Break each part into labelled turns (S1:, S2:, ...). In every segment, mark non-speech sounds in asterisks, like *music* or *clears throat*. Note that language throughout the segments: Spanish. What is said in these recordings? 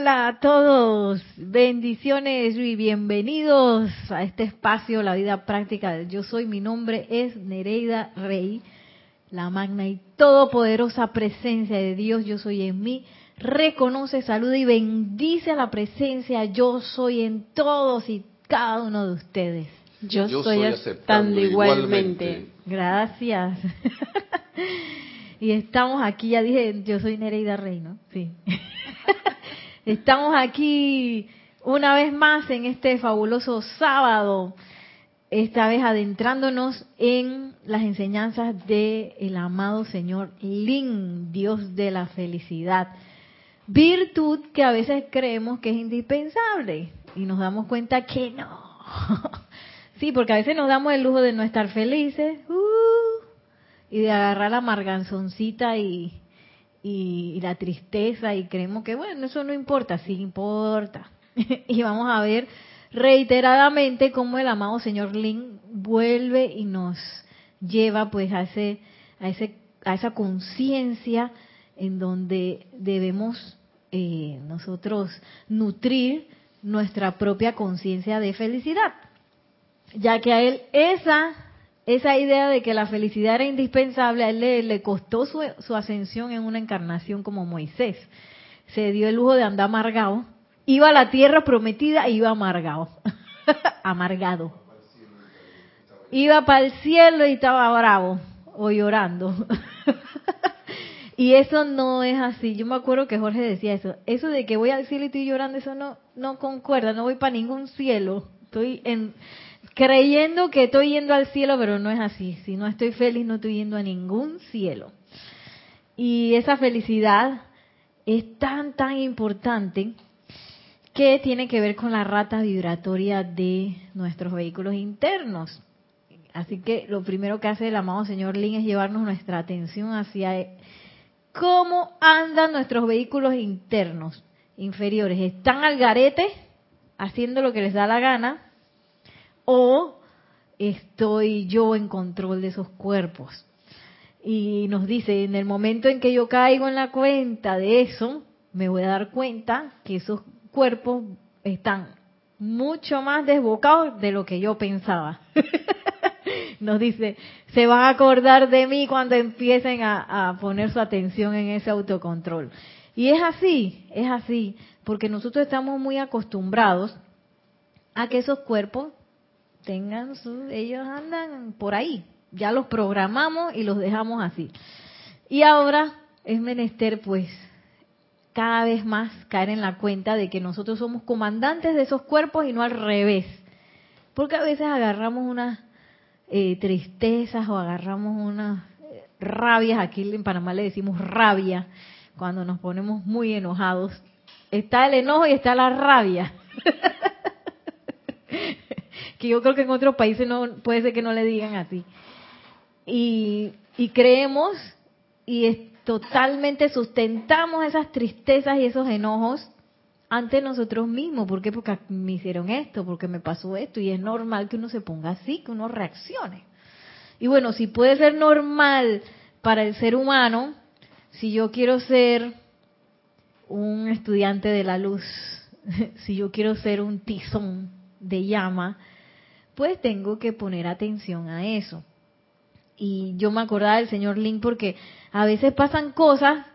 S1: Hola a todos, bendiciones y bienvenidos a este espacio, la vida práctica del yo soy. Mi nombre es Nereida Rey, la magna y todopoderosa presencia de Dios, yo soy en mí. Reconoce, saluda y bendice a la presencia yo soy en todos y cada uno de ustedes.
S2: Yo, estoy aceptando, igualmente.
S1: Gracias. *laughs* y estamos aquí, ya dije, yo soy Nereida Rey, ¿no? Sí. Estamos aquí una vez más en este fabuloso sábado, esta vez adentrándonos en las enseñanzas del el amado Señor Lin, Dios de la felicidad. Virtud que a veces creemos que es indispensable y nos damos cuenta que no. *laughs* Sí, porque a veces nos damos el lujo de no estar felices uh, y de agarrar la marganzoncita y, y, la tristeza y creemos que, bueno, eso no importa, sí importa. *laughs* y vamos a ver reiteradamente cómo el amado señor Lin vuelve y nos lleva pues a ese a ese a esa conciencia en donde debemos eh, nosotros nutrir nuestra propia conciencia de felicidad ya que a él esa, esa idea de que la felicidad era indispensable, a él le, costó su, su, ascensión en una encarnación como Moisés. Se dio el lujo de andar amargado. Iba a la tierra prometida e iba amargado. *laughs* amargado. Iba para el cielo y estaba bravo o llorando. *laughs* y eso no es así. Yo me acuerdo que Jorge decía eso. Eso de que voy al cielo y estoy llorando, eso no, no concuerda. No voy para ningún cielo. Estoy en, creyendo que estoy yendo al cielo, pero no es así. Si no estoy feliz, no estoy yendo a ningún cielo. Y esa felicidad es tan, tan importante que tiene que ver con la rata vibratoria de nuestros vehículos internos. Así que lo primero que hace el amado señor Lin es llevarnos nuestra atención hacia cómo andan nuestros vehículos internos inferiores. ¿Están al garete haciendo lo que les da la gana? O estoy yo en control de esos cuerpos. Y nos dice, en el momento en que yo caigo en la cuenta de eso, me voy a dar cuenta que esos cuerpos están mucho más desbocados de lo que yo pensaba. *laughs* nos dice, se van a acordar de mí cuando empiecen a, a, poner su atención en ese autocontrol. Y es así, es así, porque nosotros estamos muy acostumbrados a que esos cuerpos tengan su, ellos andan por ahí, ya los programamos y los dejamos así. Y ahora es menester pues cada vez más caer en la cuenta de que nosotros somos comandantes de esos cuerpos y no al revés. Porque a veces agarramos unas eh, tristezas o agarramos unas eh, rabias, aquí en Panamá le decimos rabia, cuando nos ponemos muy enojados. Está el enojo y está la rabia. *laughs* que yo creo que en otros países no puede ser que no le digan así. Y, creemos y totalmente sustentamos esas tristezas y esos enojos ante nosotros mismos. ¿Por qué? Porque me hicieron esto, porque me pasó esto. Y es normal que uno se ponga así, que uno reaccione. Y bueno, si puede ser normal para el ser humano, si yo quiero ser un estudiante de la luz, *laughs* si yo quiero ser un tizón de llama, pues tengo que poner atención a eso. Y yo me acordaba del señor Link porque a veces pasan cosas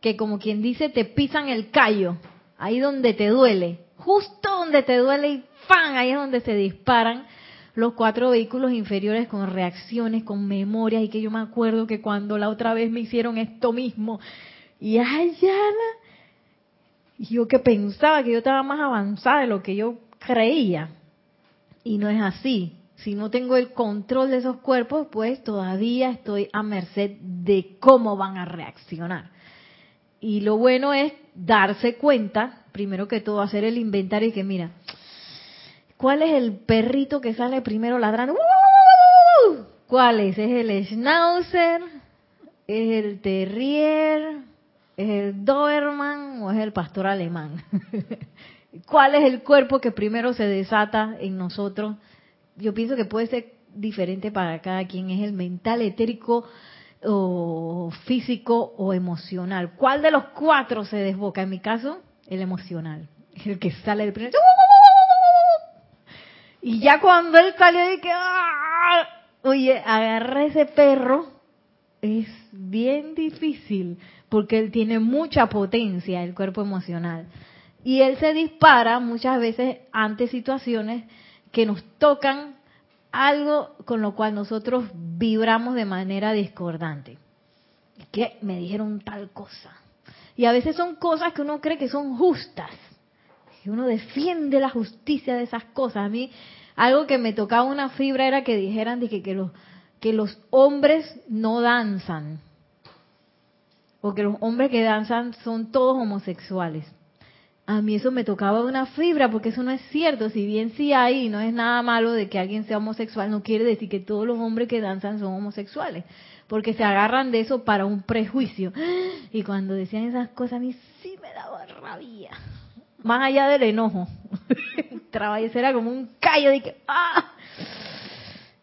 S1: que como quien dice te pisan el callo, ahí donde te duele, justo donde te duele y ¡pam! Ahí es donde se disparan los cuatro vehículos inferiores con reacciones, con memorias. Y que yo me acuerdo que cuando la otra vez me hicieron esto mismo y allá yo que pensaba que yo estaba más avanzada de lo que yo creía y no es así. Si no tengo el control de esos cuerpos, pues todavía estoy a merced de cómo van a reaccionar. Y lo bueno es darse cuenta, primero que todo, hacer el inventario y que mira, ¿cuál es el perrito que sale primero ladrando? ¿Cuál es? ¿Es el schnauzer? ¿Es el terrier? ¿Es el doberman o es el pastor alemán? *laughs* ¿Cuál es el cuerpo que primero se desata en nosotros? Yo pienso que puede ser diferente para cada quien. Es el mental, etérico, o físico o emocional. ¿Cuál de los cuatro se desboca? En mi caso, el emocional, el que sale del primer... Y ya cuando él salió de que... ¡ah! Oye, agarra ese perro, es bien difícil, porque él tiene mucha potencia, el cuerpo emocional. Y él se dispara muchas veces ante situaciones que nos tocan algo con lo cual nosotros vibramos de manera discordante. Que me dijeron tal cosa. Y a veces son cosas que uno cree que son justas. Y uno defiende la justicia de esas cosas. A mí, algo que me tocaba una fibra era que dijeran que, que, los, que los hombres no danzan. O que los hombres que danzan son todos homosexuales a mí eso me tocaba una fibra, porque eso no es cierto. Si bien sí hay, no es nada malo de que alguien sea homosexual, no quiere decir que todos los hombres que danzan son homosexuales, porque se agarran de eso para un prejuicio. *gasps* Y cuando decían esas cosas, a mí sí me daba rabia. Más allá del enojo. *laughs* Eso era como un callo de que, ¡ah!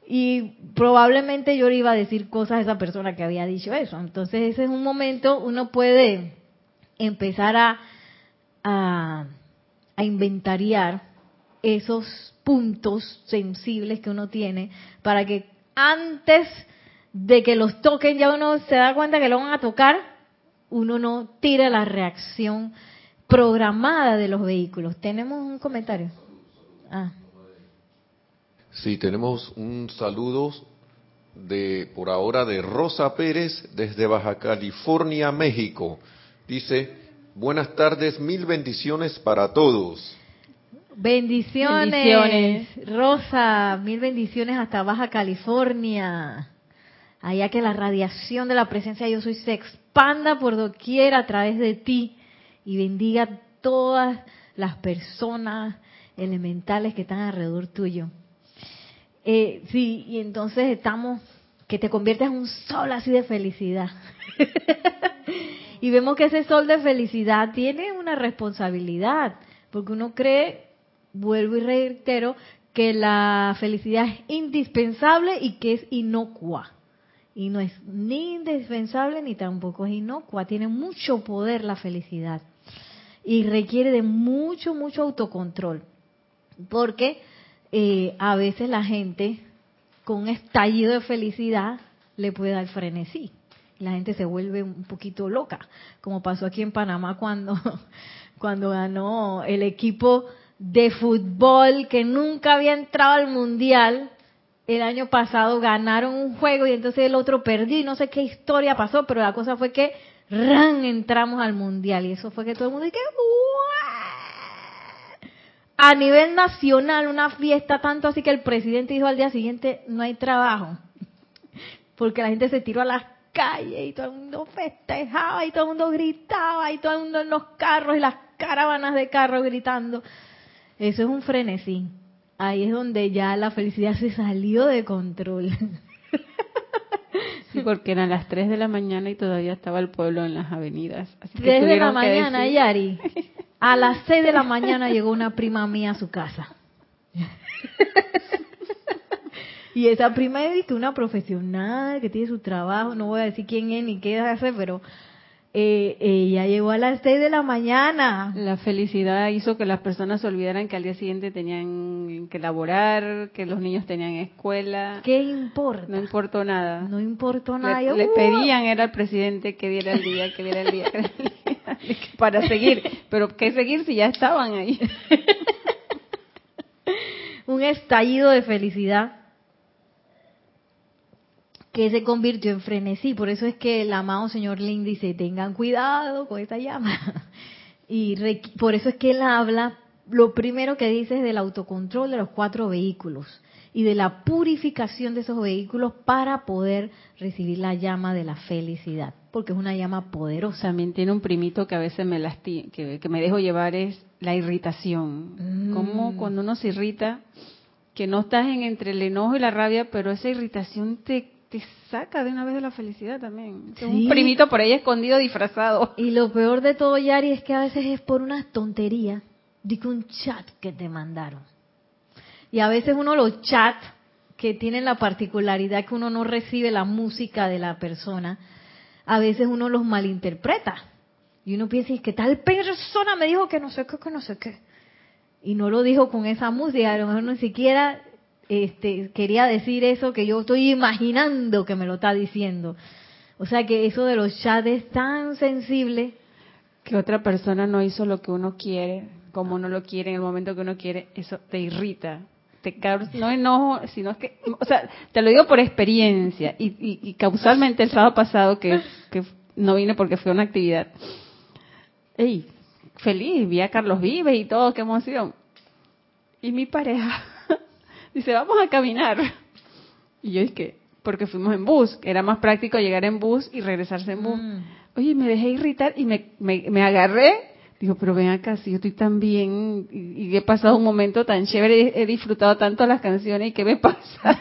S1: Y probablemente yo le iba a decir cosas a esa persona que había dicho eso. Entonces ese es un momento, uno puede empezar a a, inventariar esos puntos sensibles que uno tiene para que antes de que los toquen ya uno se da cuenta que lo van a tocar, uno no tira la reacción programada de los vehículos. ¿Tenemos un comentario?
S2: Ah. Sí, tenemos un saludo de por ahora de Rosa Pérez desde Baja California, México. Dice, Buenas tardes, mil bendiciones para todos.
S1: Bendiciones. Rosa, mil bendiciones hasta Baja California. Allá que la radiación de la presencia de yo soy se expanda por doquier a través de ti y bendiga a todas las personas elementales que están alrededor tuyo. Eh, sí, y entonces estamos, que te conviertes en un sol así de felicidad. *laughs* Y vemos que ese sol de felicidad tiene una responsabilidad, porque uno cree, vuelvo y reitero, que la felicidad es indispensable y que es inocua. Y no es ni indispensable ni tampoco es inocua. Tiene mucho poder la felicidad. Y requiere de mucho, mucho autocontrol. Porque eh, a veces la gente con un estallido de felicidad le puede dar frenesí la gente se vuelve un poquito loca, como pasó aquí en Panamá cuando, *laughs* cuando ganó el equipo de fútbol que nunca había entrado al mundial. El año pasado ganaron un juego y entonces el otro perdió y no sé qué historia pasó, pero la cosa fue que ran entramos al mundial y eso fue que todo el mundo dice a nivel nacional una fiesta tanto así que el presidente dijo al día siguiente no hay trabajo *laughs* porque la gente se tiró a las calle y todo el mundo festejaba y todo el mundo gritaba y todo el mundo en los carros y las caravanas de carros gritando. Eso es un frenesí. Ahí es donde ya la felicidad se salió de control.
S3: Sí, porque eran las 3 de la mañana y todavía estaba el pueblo en las avenidas.
S1: Así 3 de la mañana, Yari. *laughs* A las 6 de la mañana llegó una prima mía a su casa. *laughs* Y esa prima es que una profesional que tiene su trabajo, no voy a decir quién es ni qué hace, pero eh, ella llegó a las 6 de la mañana.
S3: La felicidad hizo que las personas se olvidaran que al día siguiente tenían que laborar, que los niños tenían escuela.
S1: ¿Qué importa?
S3: No importó nada.
S1: No importó nada.
S3: Le, pedían era al presidente que diera el día, que diera el día, *laughs* para seguir. Pero ¿qué seguir si ya estaban ahí? *laughs*
S1: Un estallido de felicidad que se convirtió en frenesí. Por eso es que el amado señor Lin dice, tengan cuidado con esta llama. *laughs* Y por eso es que él habla, lo primero que dice es del autocontrol de los cuatro vehículos y de la purificación de esos vehículos para poder recibir la llama de la felicidad, porque es una llama poderosa.
S3: También tiene un primito que a veces me lasti que, me dejo llevar es la irritación. Como mm. cuando uno se irrita, que no estás en entre el enojo y la rabia, pero esa irritación te saca de una vez de la felicidad también. Un primito por ahí escondido, disfrazado.
S1: Y lo peor de todo, Yari, es que a veces es por una tontería de un chat que te mandaron. Y a veces uno los chats que tienen la particularidad que uno no recibe la música de la persona, a veces uno los malinterpreta. Y uno piensa, es que tal persona me dijo que no sé qué, que no sé qué. Y no lo dijo con esa música, a lo mejor ni siquiera este, quería decir eso que yo estoy imaginando que me lo está diciendo. O sea que eso de los chats tan sensible.
S3: Que otra persona no hizo lo que uno quiere, como uno lo quiere en el momento que uno quiere, eso te irrita. Te no enojo, sino que, o sea, te lo digo por experiencia y, y, causalmente el sábado pasado que, que no vine porque fue una actividad. Ey, feliz, vi a Carlos Vives y todo, qué emoción. Y mi pareja dice, vamos a caminar. Y yo dije, porque fuimos en bus, era más práctico llegar en bus y regresarse en bus. Mm. Oye, me dejé irritar y me, me, agarré. Digo, pero ven acá, si yo estoy tan bien y, he pasado un momento tan chévere, he disfrutado tanto las canciones y qué me pasa.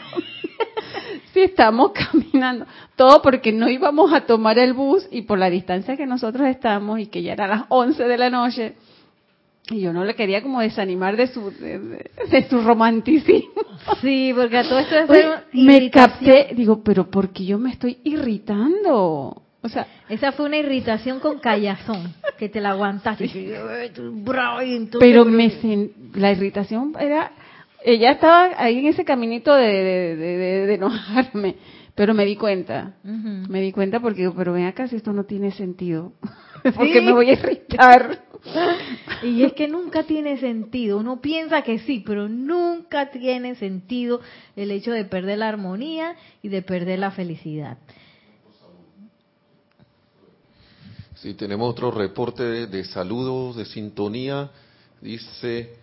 S3: *laughs* si estamos caminando, todo porque no íbamos a tomar el bus y por la distancia que nosotros estamos y que ya era las 11 de la noche, y yo no le quería como desanimar de su de, su romanticismo.
S1: Sí, porque a todo esto es
S3: me capté, digo, pero porque yo me estoy irritando. O sea,
S1: esa fue una irritación con callazón, que te la aguantaste.
S3: pero me la irritación era ella estaba ahí en ese caminito de, de, enojarme, pero me di cuenta, me di cuenta porque pero ven acá si esto no tiene sentido, *laughs* porque me voy a irritar. *laughs*
S1: Y es que nunca tiene sentido. Uno piensa que sí, pero nunca tiene sentido el hecho de perder la armonía y de perder la felicidad.
S2: Sí, tenemos otro reporte de, saludos, de sintonía. Dice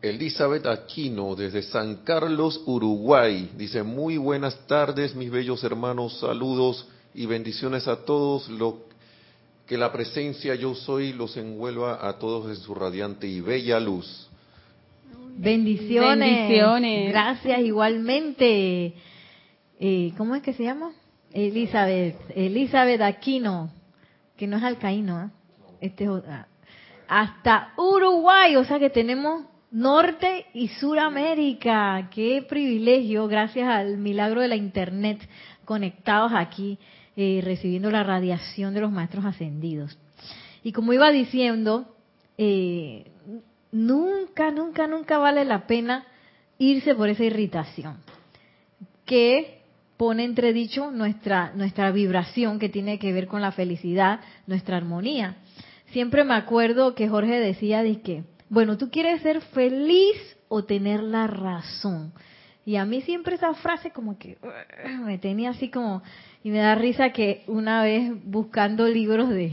S2: Elizabeth Aquino desde San Carlos, Uruguay. Dice, muy buenas tardes, mis bellos hermanos, saludos y bendiciones a todos. Lo que la presencia yo soy los envuelva a todos en su radiante y bella luz.
S1: Bendiciones. Bendiciones. Gracias igualmente. Eh, ¿Cómo es que se llama? Elizabeth. Elizabeth Aquino, que no es alcaíno, ¿eh? este ah, hasta Uruguay, o sea que tenemos Norte y Suramérica. Qué privilegio, gracias al milagro de la Internet, conectados aquí eh, recibiendo la radiación de los maestros ascendidos. Y como iba diciendo, eh, nunca, nunca, nunca vale la pena irse por esa irritación que pone entredicho nuestra, nuestra vibración que tiene que ver con la felicidad, nuestra armonía. Siempre me acuerdo que Jorge decía de que, bueno, tú quieres ser feliz o tener la razón. Y a mí siempre esa frase como que me tenía así como, y me da risa que una vez buscando libros de,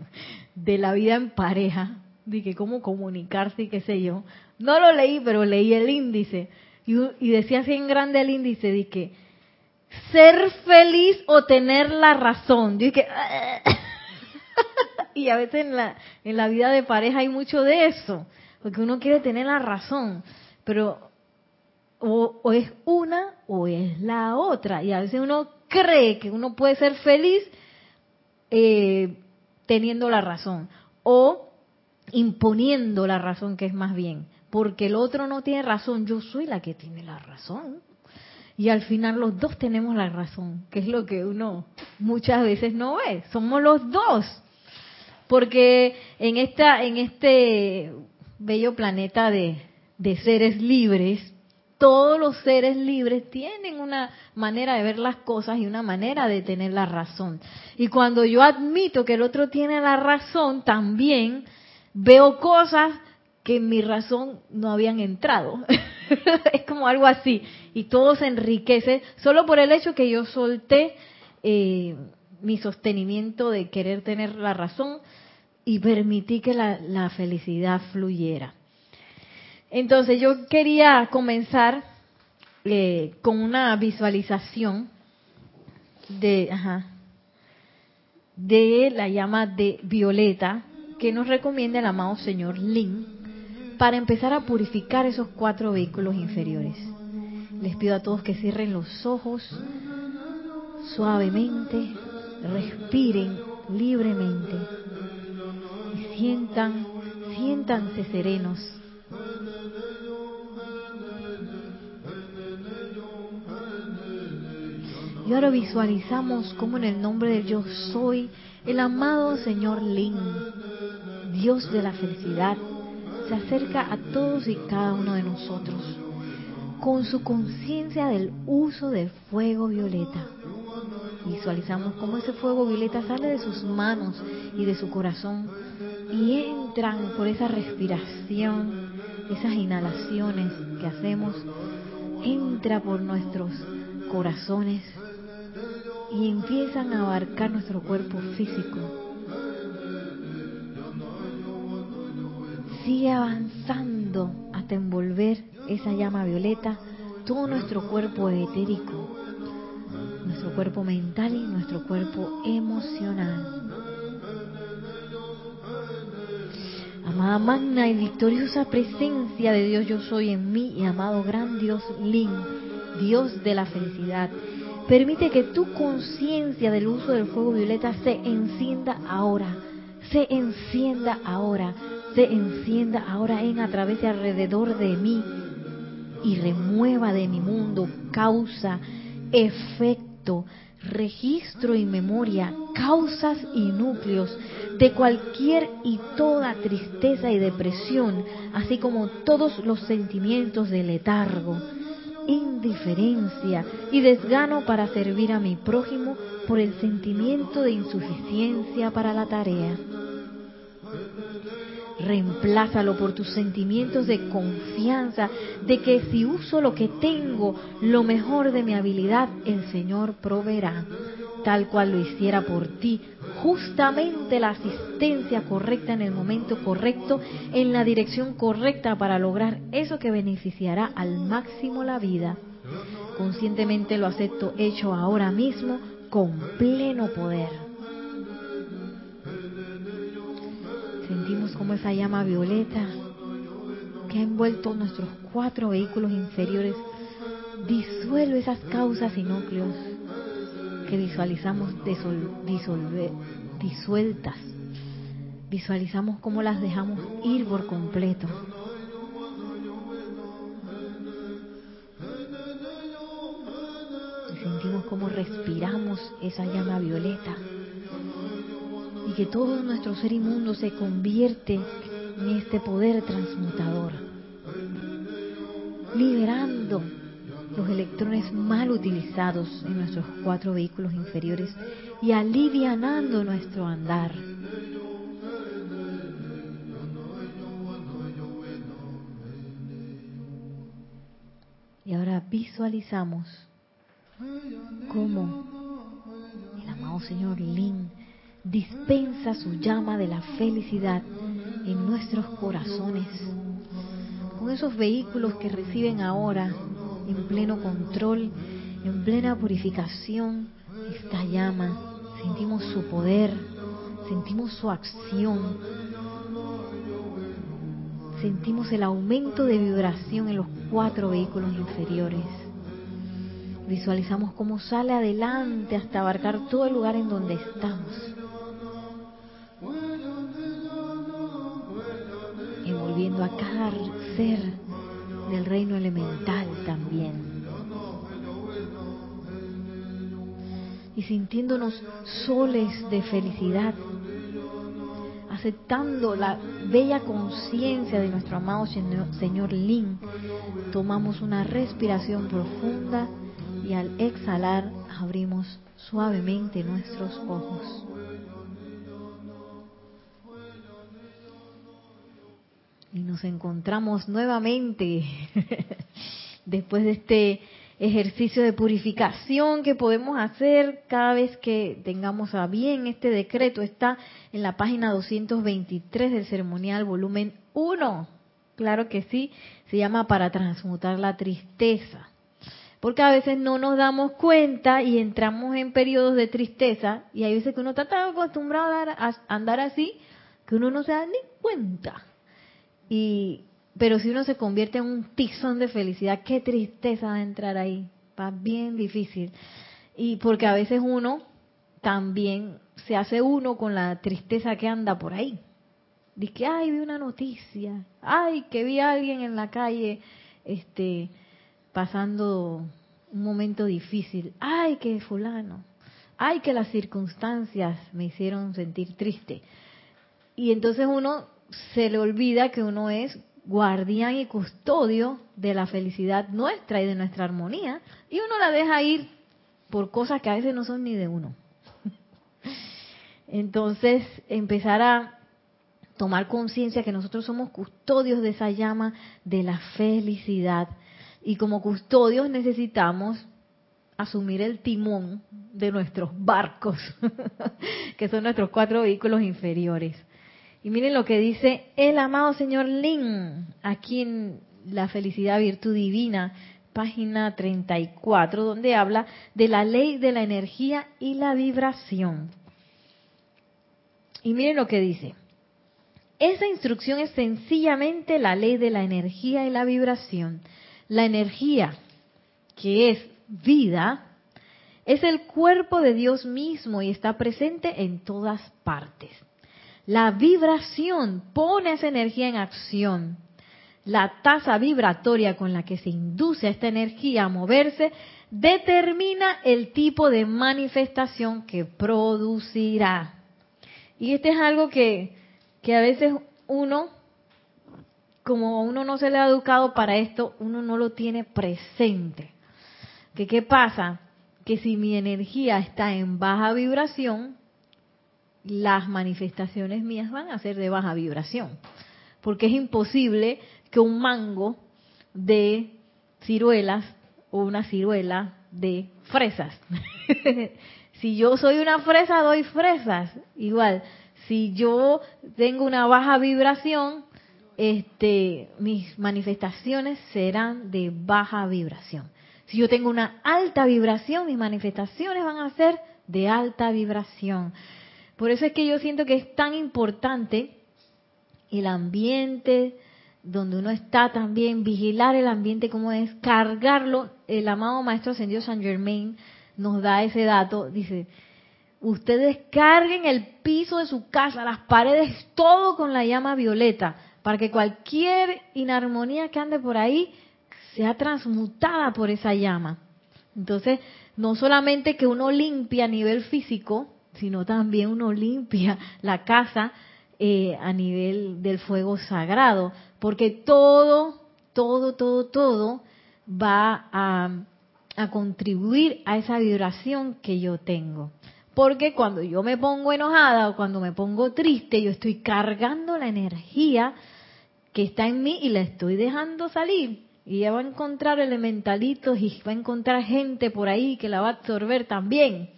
S1: *laughs* de la vida en pareja, de que cómo comunicarse y qué sé yo, no lo leí, pero leí el índice. Y, decía así en grande el índice, de que ser feliz o tener la razón. Yo *laughs* y a veces en la, en la vida de pareja hay mucho de eso, porque uno quiere tener la razón, pero o, es una o es la otra. Y a veces uno cree que uno puede ser feliz eh, teniendo la razón o imponiendo la razón que es más bien. Porque el otro no tiene razón, yo soy la que tiene la razón. Y al final los dos tenemos la razón, que es lo que uno muchas veces no ve. Somos los dos. Porque en esta, en este bello planeta de, de seres libres, todos los seres libres tienen una manera de ver las cosas y una manera de tener la razón. Y cuando yo admito que el otro tiene la razón, también veo cosas que en mi razón no habían entrado. *laughs* es como algo así. Y todo se enriquece solo por el hecho que yo solté eh, mi sostenimiento de querer tener la razón y permití que la felicidad fluyera. Entonces yo quería comenzar eh, con una visualización de, de la llama de violeta que nos recomienda el amado señor Lin para empezar a purificar esos cuatro vehículos inferiores. Les pido a todos que cierren los ojos suavemente, respiren libremente y sientan, siéntanse serenos Y ahora visualizamos como en el nombre del yo soy, el amado Señor Lin, Dios de la felicidad, se acerca a todos y cada uno de nosotros con su conciencia del uso del fuego violeta. Visualizamos cómo ese fuego violeta sale de sus manos y de su corazón y entran por esa respiración, esas inhalaciones que hacemos, entra por nuestros corazones y empiezan a abarcar nuestro cuerpo físico. Sigue avanzando hasta envolver esa llama violeta todo nuestro cuerpo etérico, nuestro cuerpo mental y nuestro cuerpo emocional. Amada magna y victoriosa presencia de Dios yo soy en mí y amado gran Dios Lin, Dios de la felicidad, permite que tu conciencia del uso del fuego violeta se encienda ahora, se encienda ahora, se encienda ahora en a través y alrededor de mí y remueva de mi mundo causa, efecto, registro y memoria, causas y núcleos de cualquier y toda tristeza y depresión, así como todos los sentimientos de letargo, indiferencia y desgano para servir a mi prójimo por el sentimiento de insuficiencia para la tarea. Reemplázalo por tus sentimientos de confianza, de que si uso lo que tengo, lo mejor de mi habilidad, el Señor proveerá, tal cual lo hiciera por ti, justamente la asistencia correcta en el momento correcto, en la dirección correcta para lograr eso que beneficiará al máximo la vida. Conscientemente lo acepto hecho ahora mismo con pleno poder. Sentimos como esa llama violeta que ha envuelto nuestros cuatro vehículos inferiores disuelve esas causas y núcleos que visualizamos disolver, disueltas. Visualizamos cómo las dejamos ir por completo. sentimos cómo respiramos esa llama violeta y que todo nuestro ser inmundo se convierte en este poder transmutador, liberando los electrones mal utilizados en nuestros cuatro vehículos inferiores y alivianando nuestro andar. Y ahora visualizamos cómo el amado Señor Lin dispensa su llama de la felicidad en nuestros corazones, con esos vehículos que reciben ahora en pleno control, en plena purificación, esta llama, sentimos su poder, sentimos su acción, sentimos el aumento de vibración en los cuatro vehículos inferiores. Visualizamos cómo sale adelante hasta abarcar todo el lugar en donde estamos envolviendo a cada ser del reino elemental también. Y sintiéndonos soles de felicidad, aceptando la bella conciencia de nuestro amado Señor Lin, tomamos una respiración profunda y al exhalar abrimos suavemente nuestros ojos. Y nos encontramos nuevamente *laughs* después de este ejercicio de purificación que podemos hacer cada vez que tengamos a bien este decreto. Está en la página 223 del ceremonial volumen 1. Claro que sí, se llama para transmutar la tristeza. Porque a veces no nos damos cuenta y entramos en periodos de tristeza y hay veces que uno está tan acostumbrado a andar así que uno no se da ni cuenta y, pero si uno se convierte en un tizón de felicidad, qué tristeza a entrar ahí. Va bien difícil. Y porque a veces uno también se hace uno con la tristeza que anda por ahí. Dice que, ay, vi una noticia. Ay, que vi a alguien en la calle este, pasando un momento difícil. Ay, que fulano. Ay, que las circunstancias me hicieron sentir triste. Y entonces uno se le olvida que uno es guardián y custodio de la felicidad nuestra y de nuestra armonía. Y uno la deja ir por cosas que a veces no son ni de uno. *laughs* Entonces, empezar a tomar conciencia que nosotros somos custodios de esa llama de la felicidad. Y como custodios necesitamos asumir el timón de nuestros barcos, *laughs* que son nuestros cuatro vehículos inferiores. Y miren lo que dice el amado señor Lin, aquí en La Felicidad Virtud Divina, página 34, donde habla de la ley de la energía y la vibración. Y miren lo que dice. Esa instrucción es sencillamente la ley de la energía y la vibración. La energía, que es vida, es el cuerpo de Dios mismo y está presente en todas partes. La vibración pone esa energía en acción. La tasa vibratoria con la que se induce esta energía a moverse determina el tipo de manifestación que producirá. Y este es algo que, que a veces uno, como uno no se le ha educado para esto, uno no lo tiene presente. ¿Que qué pasa? Que si mi energía está en baja vibración, las manifestaciones mías van a ser de baja vibración. Porque es imposible que un mango de ciruelas o una ciruela de fresas. *laughs* si yo soy una fresa, doy fresas. Igual, si yo tengo una baja vibración, este, mis manifestaciones serán de baja vibración. Si yo tengo una alta vibración, mis manifestaciones van a ser de alta vibración. Por eso es que yo siento que es tan importante el ambiente donde uno está también, vigilar el ambiente como es, cargarlo. El amado Maestro Ascendido San Germain nos da ese dato, dice, ustedes carguen el piso de su casa, las paredes, todo con la llama violeta, para que cualquier inarmonía que ande por ahí sea transmutada por esa llama. Entonces, no solamente que uno limpia a nivel físico, sino también uno limpia la casa eh, a nivel del fuego sagrado, porque todo, todo, todo, todo va a, a contribuir a esa vibración que yo tengo. Porque cuando yo me pongo enojada o cuando me pongo triste, yo estoy cargando la energía que está en mí y la estoy dejando salir. Y ella va a encontrar elementalitos y va a encontrar gente por ahí que la va a absorber también.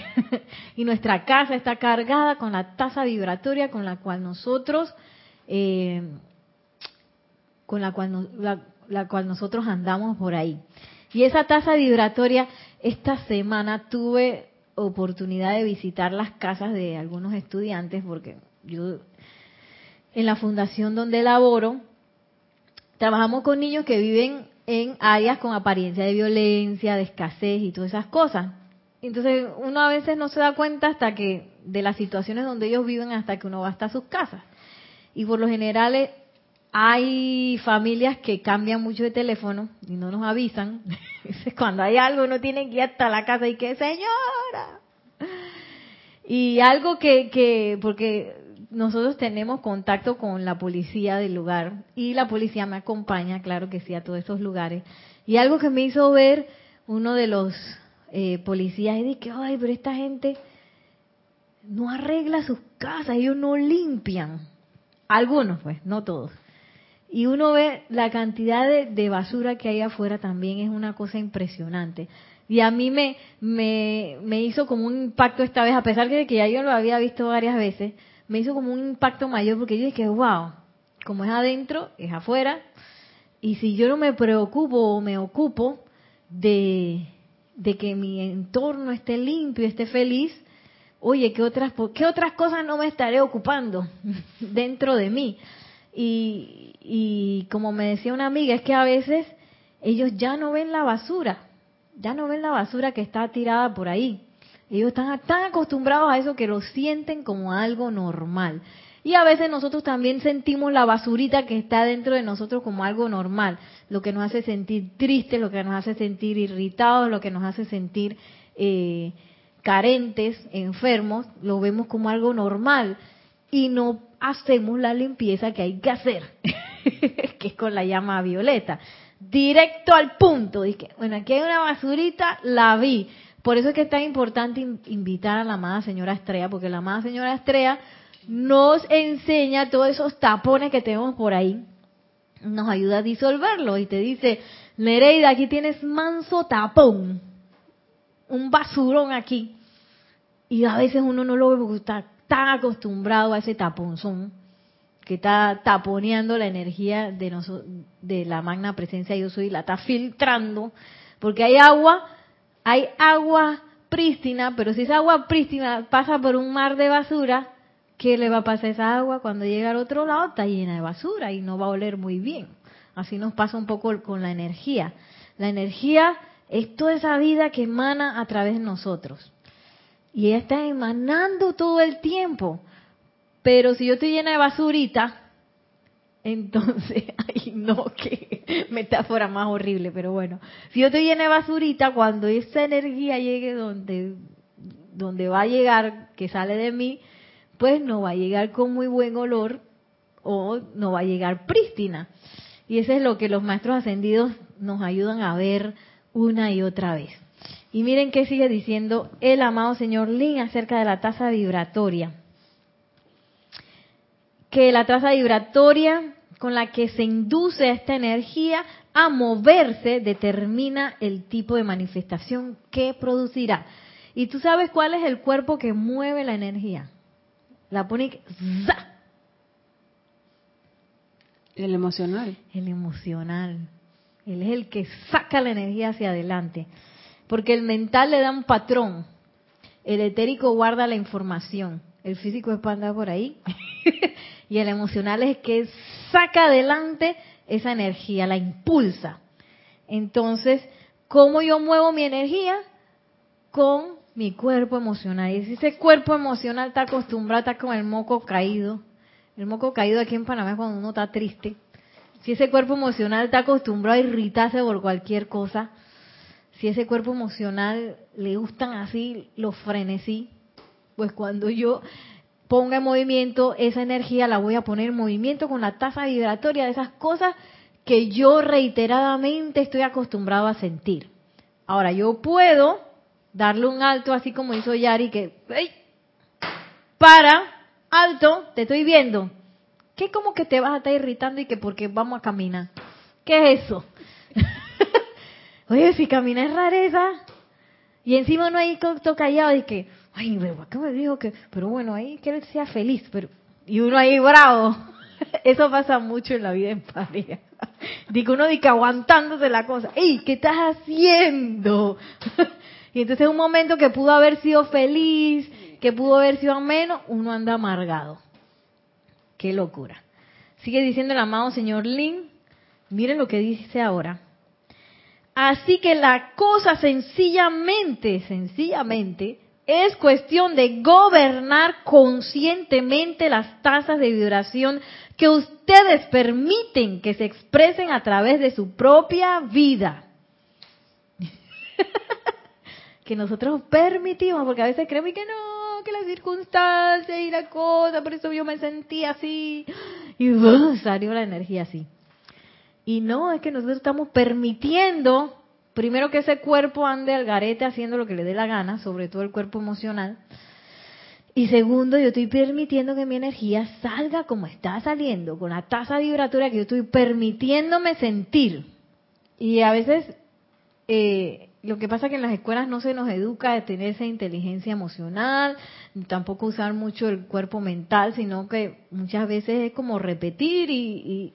S1: *laughs* y nuestra casa está cargada con la tasa vibratoria con la cual nosotros, eh, con la cual, la, cual nosotros andamos por ahí. Y esa tasa vibratoria, esta semana tuve oportunidad de visitar las casas de algunos estudiantes, porque yo en la fundación donde laboro, trabajamos con niños que viven en áreas con apariencia de violencia, de escasez y todas esas cosas. Entonces uno a veces no se da cuenta hasta que de las situaciones donde ellos viven hasta que uno va hasta sus casas. Y por lo general eh, hay familias que cambian mucho de teléfono y no nos avisan. *laughs* Cuando hay algo uno tiene que ir hasta la casa y que señora. Y algo que, que, porque nosotros tenemos contacto con la policía del lugar y la policía me acompaña, claro que sí, a todos esos lugares. Y algo que me hizo ver uno de los eh, policías y dije, ay, pero esta gente no arregla sus casas, ellos no limpian. Algunos, pues, no todos. Y uno ve la cantidad de, basura que hay afuera también es una cosa impresionante. Y a mí me, me, me, hizo como un impacto esta vez, a pesar de que ya yo lo había visto varias veces, me hizo como un impacto mayor porque yo dije, wow, como es adentro, es afuera. Y si yo no me preocupo o me ocupo de, de que mi entorno esté limpio, esté feliz, oye, ¿qué otras, ¿qué otras cosas no me estaré ocupando *laughs* dentro de mí? Y, y como me decía una amiga, es que a veces ellos ya no ven la basura, ya no ven la basura que está tirada por ahí. Ellos están tan acostumbrados a eso que lo sienten como algo normal. Y a veces nosotros también sentimos la basurita que está dentro de nosotros como algo normal, lo que nos hace sentir tristes, lo que nos hace sentir irritados, lo que nos hace sentir eh, carentes, enfermos, lo vemos como algo normal y no hacemos la limpieza que hay que hacer, *laughs* que es con la llama violeta. Directo al punto. Dije, bueno, aquí hay una basurita, la vi. Por eso es que es tan importante invitar a la amada señora Estrella, porque la amada señora Estrella nos enseña todos esos tapones que tenemos por ahí, nos ayuda a disolverlo y te dice, Nereida, aquí tienes manso tapón, un basurón aquí. Y a veces uno no lo ve porque está tan acostumbrado a ese taponzón que está taponeando la energía de, de la magna presencia yo soy, la está filtrando, porque hay agua, hay agua prístina, pero si esa agua prístina pasa por un mar de basura, ¿qué le va a pasar esa agua cuando llega al otro lado? Está llena de basura y no va a oler muy bien. Así nos pasa un poco con la energía. La energía es toda esa vida que emana a través de nosotros. Y ella está emanando todo el tiempo. Pero si yo estoy llena de basurita, *laughs* entonces, *laughs* ay no, qué *laughs* metáfora más horrible, pero bueno, si yo estoy llena de basurita, cuando esa energía llegue donde, donde va a llegar, que sale de mí, pues no va a llegar con muy buen olor o no va a llegar prístina. Y eso es lo que los maestros ascendidos nos ayudan a ver una y otra vez. Y miren qué sigue diciendo el amado señor Lin acerca de la tasa vibratoria. Que la tasa vibratoria con la que se induce esta energía a moverse determina el tipo de manifestación que producirá. ¿Y tú sabes cuál es el cuerpo que mueve la energía? La pone
S3: El emocional.
S1: El emocional. Él es el que saca la energía hacia adelante. Porque el mental le da un patrón. El etérico guarda la información. El físico expanda por ahí. *laughs* y el emocional es el que saca adelante esa energía, la impulsa. Entonces, ¿cómo yo muevo mi energía? Con mi cuerpo emocional. Y si ese cuerpo emocional está acostumbrado a estar con el moco caído, el moco caído aquí en Panamá es cuando uno está triste. Si ese cuerpo emocional está acostumbrado a irritarse por cualquier cosa, si ese cuerpo emocional le gustan así los frenesí, pues cuando yo ponga en movimiento esa energía, la voy a poner en movimiento con la tasa vibratoria de esas cosas que yo reiteradamente estoy acostumbrado a sentir. Ahora, yo puedo darle un alto así como hizo Yari, que para, alto, te estoy viendo. ¿Qué como que te vas a estar irritando y que porque vamos a caminar? ¿Qué es eso? *laughs* Oye, si caminas es rareza. Y encima no hay todo callado y que, ay, ¿qué me dijo que? Pero bueno, ahí que él sea feliz. pero Y uno ahí bravo. *laughs* Eso pasa mucho en la vida en pareja. *laughs* Digo, uno dice aguantándose la cosa. ¡Ey, qué estás haciendo! Y entonces un momento que pudo haber sido feliz, que pudo haber sido ameno, uno anda amargado. Qué locura. Sigue diciendo el amado señor Lin, miren lo que dice ahora. Así que la cosa sencillamente, sencillamente, es cuestión de gobernar conscientemente las tasas de vibración que ustedes permiten que se expresen a través de su propia vida. *laughs* que nosotros permitimos, porque a veces creemos que no, que las circunstancias y la cosa, por eso yo me sentí así, y salió la energía así. Y no, es que nosotros estamos permitiendo, primero que ese cuerpo ande al garete haciendo lo que le dé la gana, sobre todo el cuerpo emocional, y segundo, yo estoy permitiendo que mi energía salga como está saliendo, con la tasa vibratoria que yo estoy permitiéndome sentir. Y a veces eh, lo que pasa es que en las escuelas no se nos educa a tener esa inteligencia emocional, tampoco usar mucho el cuerpo mental, sino que muchas veces es como repetir y,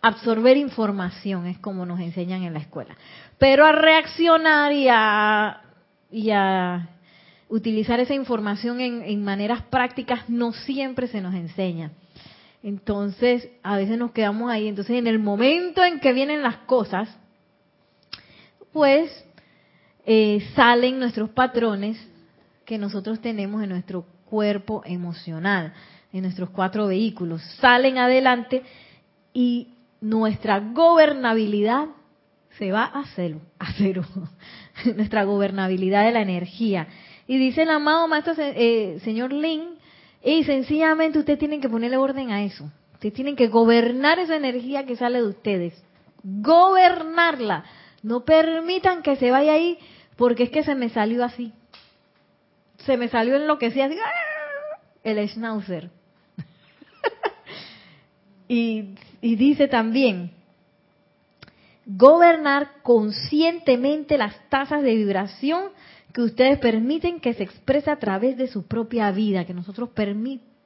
S1: absorber información, es como nos enseñan en la escuela. Pero a reaccionar y a, y a utilizar esa información en maneras prácticas no siempre se nos enseña. Entonces, a veces nos quedamos ahí. Entonces, en el momento en que vienen las cosas, pues eh, salen nuestros patrones que nosotros tenemos en nuestro cuerpo emocional. en nuestros cuatro vehículos, salen adelante y nuestra gobernabilidad se va a cero, a cero. *laughs* nuestra gobernabilidad de la energía. Y dice el amado maestro eh, señor Lin, y sencillamente ustedes tienen que ponerle orden a eso. Ustedes tienen que gobernar esa energía que sale de ustedes. Gobernarla. No permitan que se vaya ahí porque es que se me salió así. Se me salió en lo que sea así. ¡ah! El schnauzer. *laughs* y, y dice también, gobernar conscientemente las tasas de vibración que ustedes permiten que se exprese a través de su propia vida, que nosotros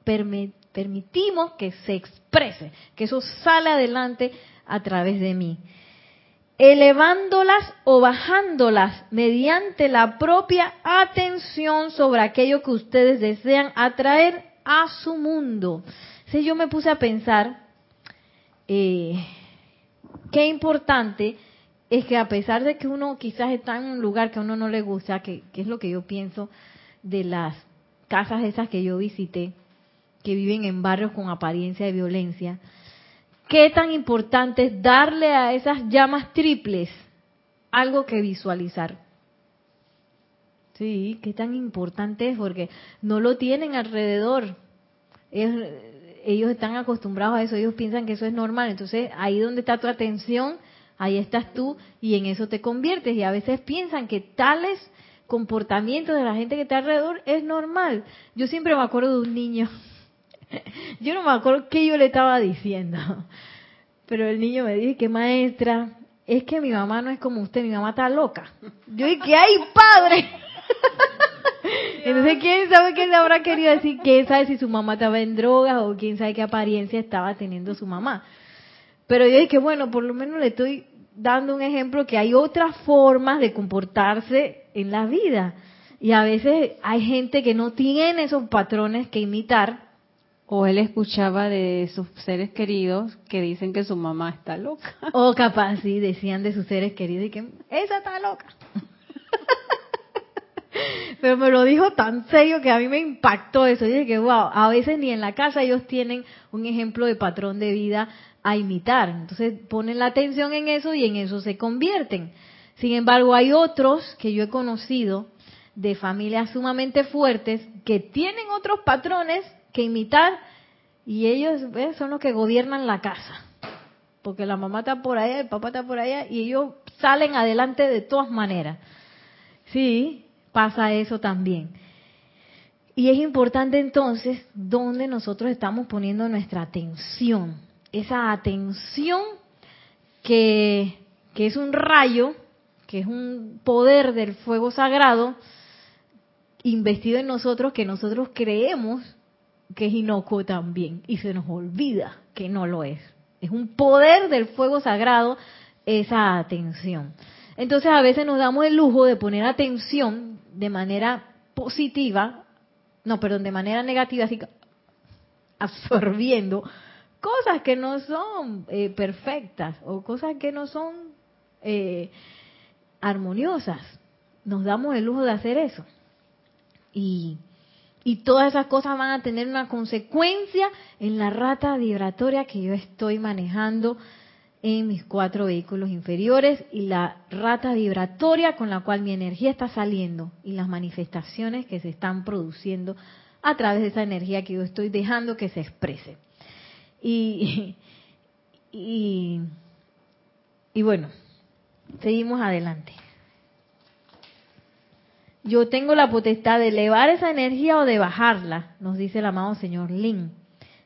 S1: permitimos que se exprese, que eso sale adelante a través de mí, elevándolas o bajándolas mediante la propia atención sobre aquello que ustedes desean atraer a su mundo. Si yo me puse a pensar, eh, qué importante es que a pesar de que uno quizás está en un lugar que a uno no le gusta, que, es lo que yo pienso de las casas esas que yo visité, que viven en barrios con apariencia de violencia, qué tan importante es darle a esas llamas triples algo que visualizar. Sí, qué tan importante es porque no lo tienen alrededor. ellos están acostumbrados a eso, ellos piensan que eso es normal. Entonces, ahí donde está tu atención, ahí estás tú y en eso te conviertes. Y a veces piensan que tales comportamientos de la gente que está alrededor es normal. Yo siempre me acuerdo de un niño, *laughs* yo no me acuerdo qué yo le estaba diciendo, pero el niño me dice que maestra, es que mi mamá no es como usted, mi mamá está loca. Yo dije, que hay padre! *laughs* Entonces, ¿quién sabe qué le habrá querido decir? ¿Quién sabe si su mamá estaba en drogas o quién sabe qué apariencia estaba teniendo su mamá? Pero yo dije, bueno, por lo menos le estoy dando un ejemplo que hay otras formas de comportarse en la vida. Y a veces hay gente que no tiene esos patrones que imitar.
S3: O él escuchaba de sus seres queridos que dicen que su mamá está loca.
S1: O capaz, sí, decían de sus seres queridos y que esa está loca. *laughs* Pero me lo dijo tan serio que a mí me impactó eso. Y dije que, wow, a veces ni en la casa ellos tienen un ejemplo de patrón de vida a imitar. Entonces ponen la atención en eso y en eso se convierten. Sin embargo, hay otros que yo he conocido de familias sumamente fuertes que tienen otros patrones que imitar y ellos son los que gobiernan la casa. Porque la mamá está por allá, el papá está por allá y ellos salen adelante de todas maneras. Sí, pasa eso también. Y es importante entonces dónde nosotros estamos poniendo nuestra atención esa atención que, es un rayo, que es un poder del fuego sagrado investido en nosotros que nosotros creemos que es inocuo también y se nos olvida que no lo es. Es un poder del fuego sagrado esa atención. Entonces a veces nos damos el lujo de poner atención de manera positiva, no, perdón, de manera negativa, así *laughs* absorbiendo cosas que no son eh, perfectas o cosas que no son eh, armoniosas. Nos damos el lujo de hacer eso. Y, y todas esas cosas van a tener una consecuencia en la rata vibratoria que yo estoy manejando en mis cuatro vehículos inferiores y la rata vibratoria con la cual mi energía está saliendo y las manifestaciones que se están produciendo a través de esa energía que yo estoy dejando que se exprese. Y, *laughs* y, y bueno, seguimos adelante. Yo tengo la potestad de elevar esa energía o de bajarla, nos dice el amado señor Lin,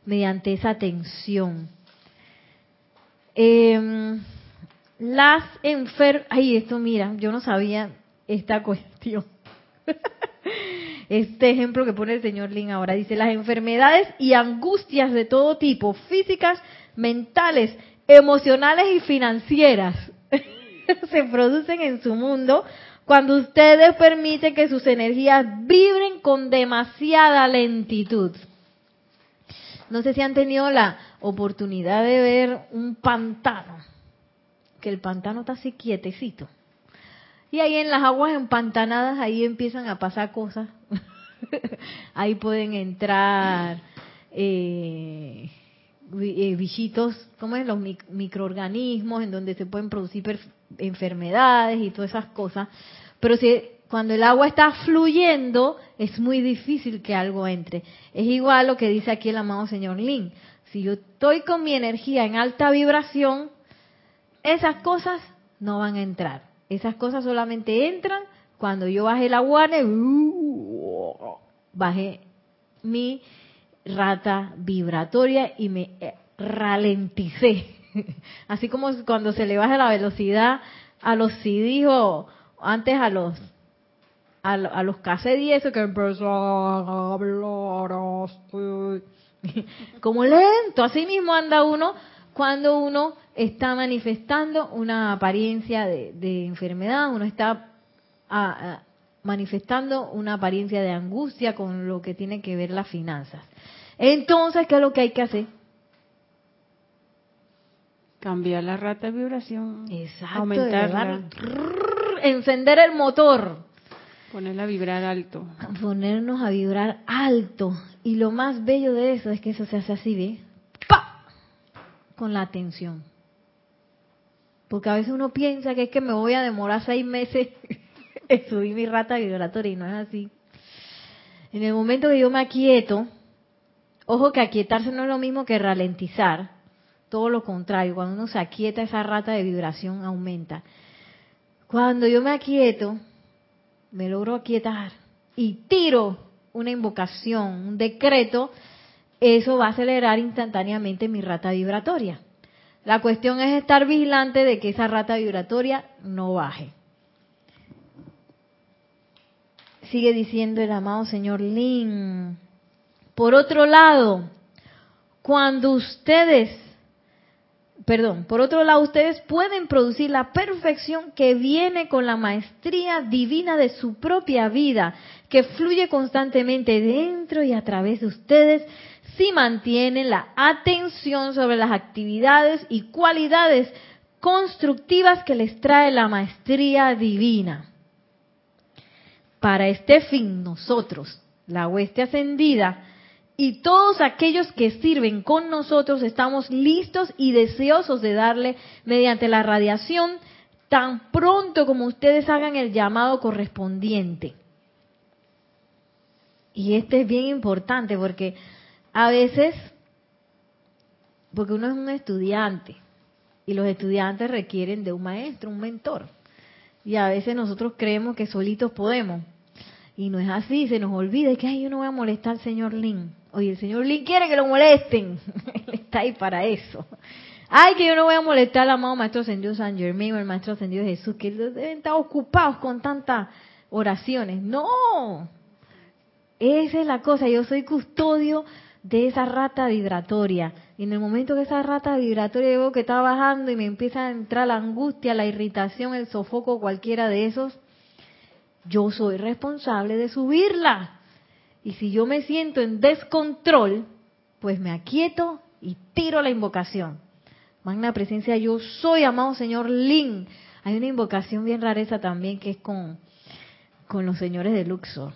S1: mediante esa tensión. Em, las enfermas, ay, esto mira, yo no sabía esta cuestión. *laughs* este ejemplo que pone el señor Lin ahora. Dice, las enfermedades y angustias de todo tipo, físicas, mentales, emocionales y financieras, *laughs* se producen en su mundo cuando ustedes permiten que sus energías vibren con demasiada lentitud. No sé si han tenido la oportunidad de ver un pantano, que el pantano está así quietecito. Y ahí en las aguas empantanadas, ahí empiezan a pasar cosas. *laughs* ahí pueden entrar eh, eh, bichitos, ¿cómo es? Los microorganismos en donde se pueden producir enfermedades y todas esas cosas. Pero si cuando el agua está fluyendo, es muy difícil que algo entre. Es igual lo que dice aquí el amado señor Lin. Si yo estoy con mi energía en alta vibración, esas cosas no van a entrar. Esas cosas solamente entran cuando yo baje la guardia, uh, bajé mi rata vibratoria y me eh, ralenticé. *laughs* Así como cuando se le baja la velocidad a los CD o antes a los a, los cassettes y que empezó a hablar *laughs* como lento, así mismo anda uno cuando uno está manifestando una apariencia de, enfermedad, uno está manifestando una apariencia de angustia con lo que tiene que ver las finanzas. Entonces, ¿qué es lo que hay que hacer?
S3: Cambiar la rata de vibración.
S1: Exacto. Aumentarla. Encender el motor.
S3: Ponerla a vibrar alto.
S1: Ponernos a vibrar alto. Y lo más bello de eso es que eso se hace así, ¿ve? ¡Pa! Con la atención. Porque a veces uno piensa que es que me voy a demorar seis meses *laughs* en subir mi rata vibratoria y no es así. En el momento que yo me aquieto, ojo que aquietarse no es lo mismo que ralentizar, todo lo contrario, cuando uno se aquieta esa rata de vibración aumenta. Cuando yo me aquieto, me logro aquietar y tiro una invocación, un decreto, eso va a acelerar instantáneamente mi rata vibratoria. La cuestión es estar vigilante de que esa rata vibratoria no baje. Sigue diciendo el amado señor Lin. Por otro lado, cuando ustedes, perdón, por otro lado, ustedes pueden producir la perfección que viene con la maestría divina de su propia vida, que fluye constantemente dentro y a través de ustedes si mantienen la atención sobre las actividades y cualidades constructivas que les trae la maestría divina. Para este fin, nosotros, la hueste ascendida, y todos aquellos que sirven con nosotros estamos listos y deseosos de darle mediante la radiación tan pronto como ustedes hagan el llamado correspondiente. Y este es bien importante porque a veces, porque uno es un estudiante y los estudiantes requieren de un maestro, un mentor. Y a veces nosotros creemos que solitos podemos. Y no es así, se nos olvida que ay, yo no voy a molestar al señor Lin. Oye, el señor Lin quiere que lo molesten. *laughs* Él está ahí para eso. Ay, que yo no voy a molestar al amado Maestro Ascendido San Germain o el Maestro Ascendido Jesús, que deben estar ocupados con tantas oraciones. No, esa es la cosa. Yo soy custodio de esa rata vibratoria. Y en el momento que esa rata vibratoria veo que está bajando y me empieza a entrar la angustia, la irritación, el sofoco, cualquiera de esos, yo soy responsable de subirla. Y si yo me siento en descontrol, pues me aquieto y tiro la invocación. Magna presencia, yo soy, amado Señor Lin. Hay una invocación bien rareza también que es con, con los señores de Luxor.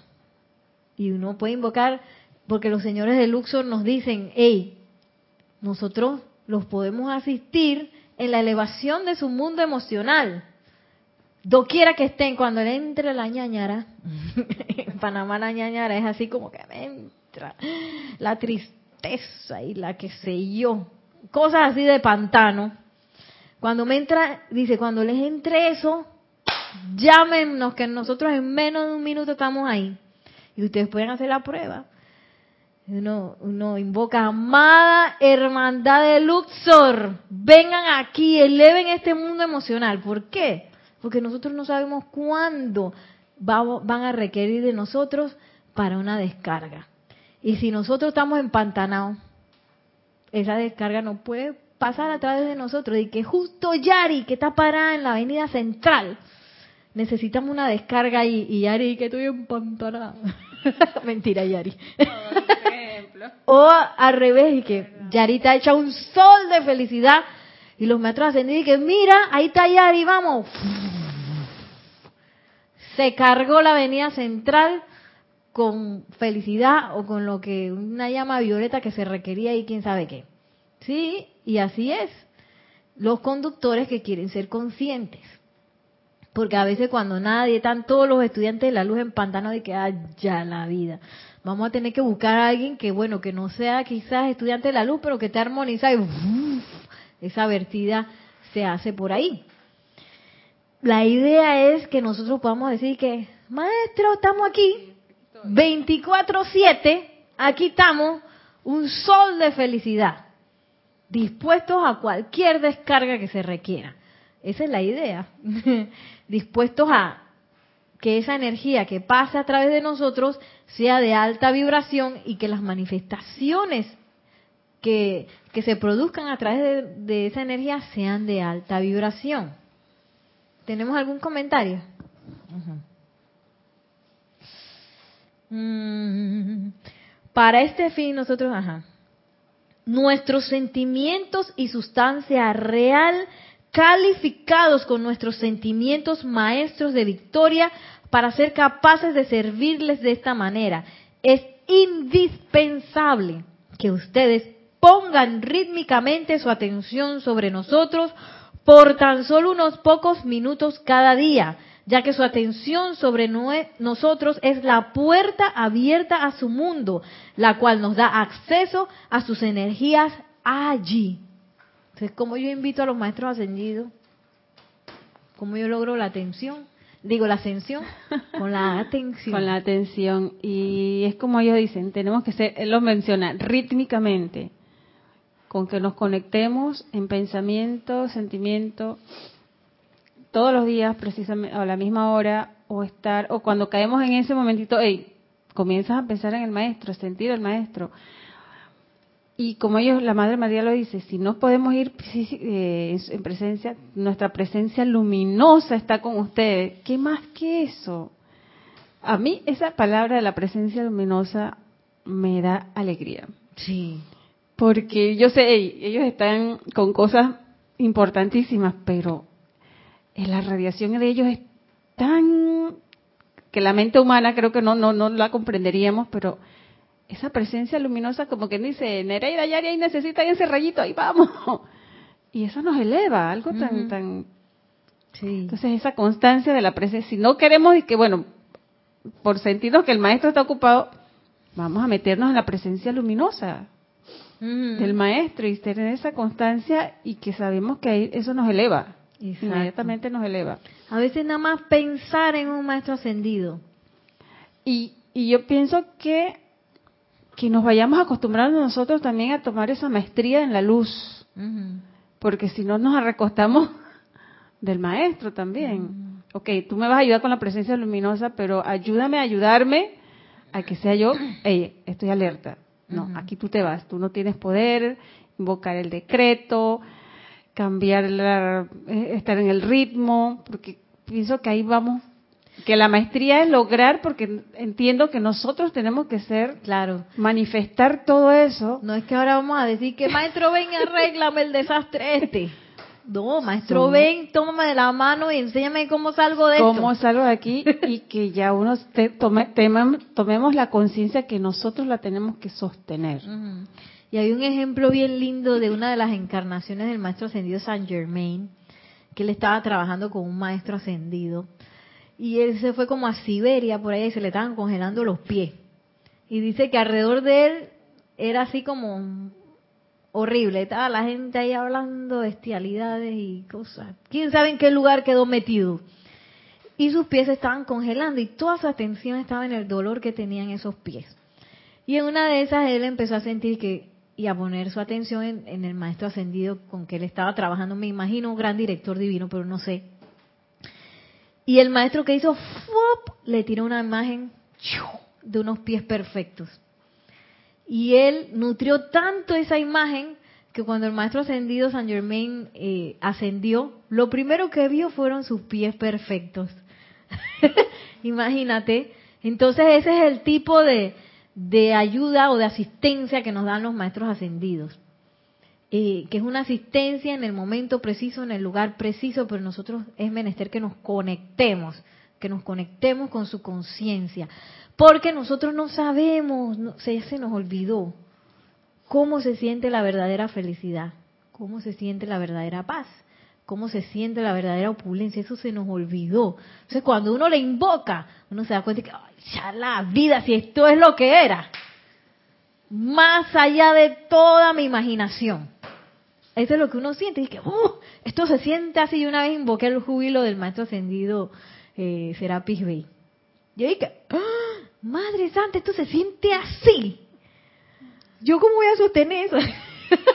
S1: Y uno puede invocar porque los señores de Luxor nos dicen, hey, nosotros los podemos asistir en la elevación de su mundo emocional. Doquiera que estén, cuando le entre la ñañara, *laughs* en Panamá la ñañara es así como que me entra la tristeza y la que sé yo, cosas así de pantano. Cuando me entra, dice, cuando les entre eso, llámenos que nosotros en menos de un minuto estamos ahí. Y ustedes pueden hacer la prueba. Uno, uno invoca, amada hermandad de Luxor, vengan aquí, eleven este mundo emocional. ¿Por qué? Porque nosotros no sabemos cuándo van a requerir de nosotros para una descarga. Y si nosotros estamos empantanados, esa descarga no puede pasar a través de nosotros. Y que justo Yari, que está parada en la avenida central, necesitamos una descarga y, y Yari, que estoy empantanada. *laughs* Mentira, Yari. o al revés, y que Yari está hecha un sol de felicidad. Y los maestros ascendidos y que mira, ahí está Yari, vamos. Se cargó la avenida central con felicidad o con lo que una llama violeta que se requería y quién sabe qué. Sí, y así es. Los conductores que quieren ser conscientes. Porque a veces cuando nadie, están todos los estudiantes de la luz en pantano de que, ah, ya la vida. Vamos a tener que buscar a alguien que, bueno, que no sea quizás estudiante de la luz, pero que esté armonizado y esa vertida se hace por ahí. La idea es que nosotros podamos decir que, maestro, estamos aquí, 24/7, aquí estamos, un sol de felicidad, dispuestos a cualquier descarga que se requiera. Esa es la idea, *laughs* dispuestos a que esa energía que pase a través de nosotros sea de alta vibración y que las manifestaciones que, que se produzcan a través de, esa energía sean de alta vibración. ¿Tenemos algún comentario? Mm, para este fin nosotros, ajá, nuestros sentimientos y sustancia real calificados con nuestros sentimientos maestros de victoria para ser capaces de servirles de esta manera. Es indispensable que ustedes pongan rítmicamente su atención sobre nosotros por tan solo unos pocos minutos cada día, ya que su atención sobre nosotros es la puerta abierta a su mundo, la cual nos da acceso a sus energías allí. Entonces, ¿cómo yo invito a los maestros ascendidos? ¿Cómo yo logro la atención? Digo, la ascensión con la *laughs* atención.
S3: Con la atención. Y es como ellos dicen, tenemos que ser, él lo menciona, rítmicamente, con que nos conectemos en pensamiento, sentimiento, todos los días precisamente a la misma hora o estar o cuando caemos en ese momentito, hey, comienzas a pensar en el maestro, a sentir el maestro. Y como ellos, la Madre María lo dice, si no podemos ir eh, en presencia, nuestra presencia luminosa está con ustedes. ¿Qué más que eso? A mí esa palabra de la presencia luminosa me da alegría.
S1: Sí.
S3: Porque yo sé, ellos están con cosas importantísimas, pero la radiación de ellos es tan que la mente humana creo que no no no la comprenderíamos, pero esa presencia luminosa como que dice, Nereida Yari necesita ese rayito, ahí vamos. Y eso nos eleva, algo tan tan sí. Entonces esa constancia de la presencia, si no queremos y que bueno, por sentirnos que el maestro está ocupado, vamos a meternos en la presencia luminosa del maestro y tener esa constancia y que sabemos que eso nos eleva. Inmediatamente nos eleva.
S1: A veces nada más pensar en un maestro ascendido.
S3: Y, y yo pienso que, que nos vayamos acostumbrando nosotros también a tomar esa maestría en la luz. Porque si no nos recostamos *laughs* del maestro también. Ok, tú me vas a ayudar con la presencia luminosa, pero ayúdame a ayudarme a que sea yo, *clears throat* hey, estoy alerta. No, aquí tú te vas, tú no tienes poder, invocar el decreto, cambiar, la, eh, estar en el ritmo, porque pienso que ahí vamos, que la maestría es lograr, porque entiendo que nosotros tenemos que ser,
S1: claro,
S3: manifestar todo eso.
S1: No es que ahora vamos a decir que maestro ven, arréglame el desastre este. No, maestro, ven, tómame de la mano y enséñame cómo salgo de
S3: esto. Cómo salgo de aquí y que ya uno tome, tomemos la conciencia que nosotros la tenemos que sostener.
S1: Y hay un ejemplo bien lindo de una de las encarnaciones del maestro ascendido Saint Germain, que él estaba trabajando con un maestro ascendido. Y él se fue como a Siberia por ahí y se le estaban congelando los pies. Y dice que alrededor de él era así como horrible. Estaba la gente ahí hablando bestialidades y cosas. ¿Quién sabe en qué lugar quedó metido? Y sus pies estaban congelando y toda su atención estaba en el dolor que tenían esos pies. Y en una de esas él empezó a sentir que y a poner su atención en, el maestro ascendido con que él estaba trabajando, me imagino un gran director divino, pero no sé. Y el maestro que hizo, le tiró una imagen de unos pies perfectos. Y él nutrió tanto esa imagen que cuando el maestro ascendido San Germain eh, ascendió, lo primero que vio fueron sus pies perfectos. *laughs* Imagínate. Entonces ese es el tipo de, de ayuda o de asistencia que nos dan los maestros ascendidos. Eh, que es una asistencia en el momento preciso, en el lugar preciso, pero nosotros es menester que nos conectemos que nos conectemos con su conciencia, porque nosotros no sabemos, se, nos olvidó cómo se siente la verdadera felicidad, cómo se siente la verdadera paz, cómo se siente la verdadera opulencia, eso se nos olvidó. Entonces cuando uno le invoca, uno se da cuenta que, ay, ya la vida, si esto es lo que era, más allá de toda mi imaginación. Eso es lo que uno siente, y que, uh, esto se siente así, y una vez invoqué el júbilo del maestro ascendido eh, Serapis Bey. Yo dije, ¡Ah! Madre Santa, esto se siente así. ¿Yo cómo voy a sostener eso?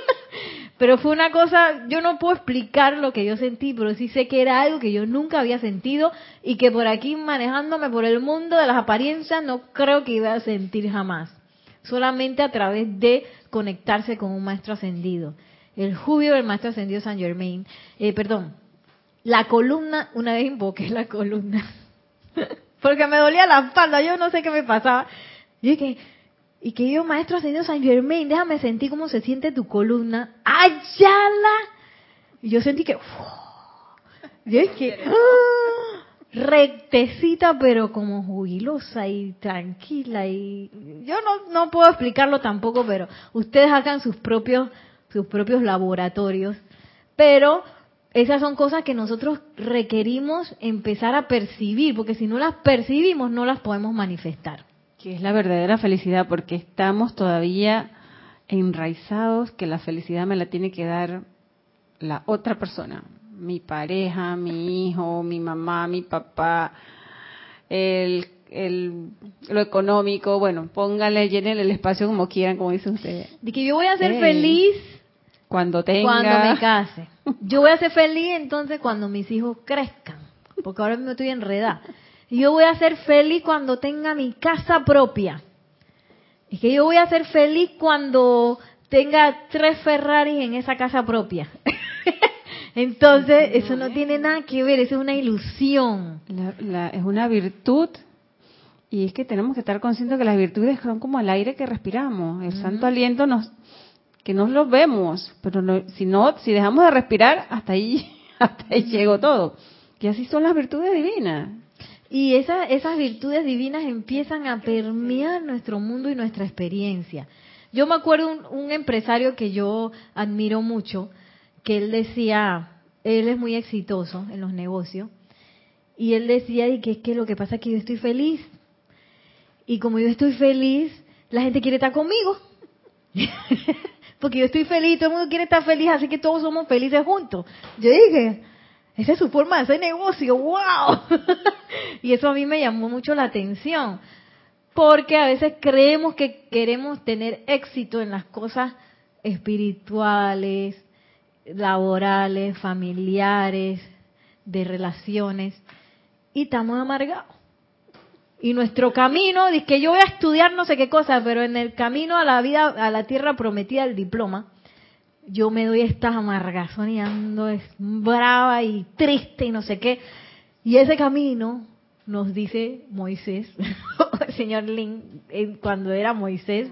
S1: *laughs* pero fue una cosa, yo no puedo explicar lo que yo sentí, pero sí sé que era algo que yo nunca había sentido y que por aquí manejándome por el mundo de las apariencias no creo que iba a sentir jamás. Solamente a través de conectarse con un maestro ascendido. El júbilo del maestro ascendido San Germain, eh, perdón, la columna, una vez invoqué la columna, *laughs* porque me dolía la espalda, yo no sé qué me pasaba. Y dije, y que yo, maestro ascendido San Germain, déjame sentir cómo se siente tu columna. ¡Ayala! Y yo sentí que, yo es *laughs* que, ¡ah! rectecita, pero como jubilosa y tranquila. Y yo no, no puedo explicarlo tampoco, pero ustedes hagan sus propios, sus propios laboratorios. Pero esas son cosas que nosotros requerimos empezar a percibir, porque si no las percibimos, no las podemos manifestar.
S3: Que es la verdadera felicidad, porque estamos todavía enraizados que la felicidad me la tiene que dar la otra persona, mi pareja, mi hijo, mi mamá, mi papá, el, el, lo económico, bueno, pónganle, llenen el espacio como quieran, como dicen ustedes.
S1: De que yo voy a ser feliz
S3: cuando tenga...
S1: Cuando me case. Yo voy a ser feliz entonces cuando mis hijos crezcan, porque ahora mismo estoy enredada. Yo voy a ser feliz cuando tenga mi casa propia. Y que yo voy a ser feliz cuando tenga tres Ferraris en esa casa propia. *laughs* Entonces, eso no tiene nada que ver, eso es una ilusión.
S3: es una virtud y es que tenemos que estar conscientes que las virtudes son como el aire que respiramos. El santo aliento nos que no lo vemos, pero si no, si dejamos de respirar, hasta ahí, *laughs* hasta ahí llegó todo. Y así son las virtudes divinas.
S1: Y esas virtudes divinas empiezan a permear nuestro mundo y nuestra experiencia. Yo me acuerdo un, un empresario que yo admiro mucho, que él decía, él es muy exitoso en los negocios, y él decía y que es que lo que pasa es que yo estoy feliz. Y como yo estoy feliz, la gente quiere estar conmigo. *laughs* Porque yo estoy feliz, todo el mundo quiere estar feliz, así que todos somos felices juntos. Yo dije, esa es su forma de hacer negocio, wow. *laughs* y eso a mí me llamó mucho la atención, porque a veces creemos que queremos tener éxito en las cosas espirituales, laborales, familiares, de relaciones, y estamos amargados. Y nuestro camino, dice que yo voy a estudiar no sé qué cosa, pero en el camino a la vida, a la tierra prometida, el diploma, yo me doy estas amargazón y ando es brava y triste y no sé qué. Y ese camino, nos dice Moisés, *laughs* señor Lin, eh, cuando era Moisés,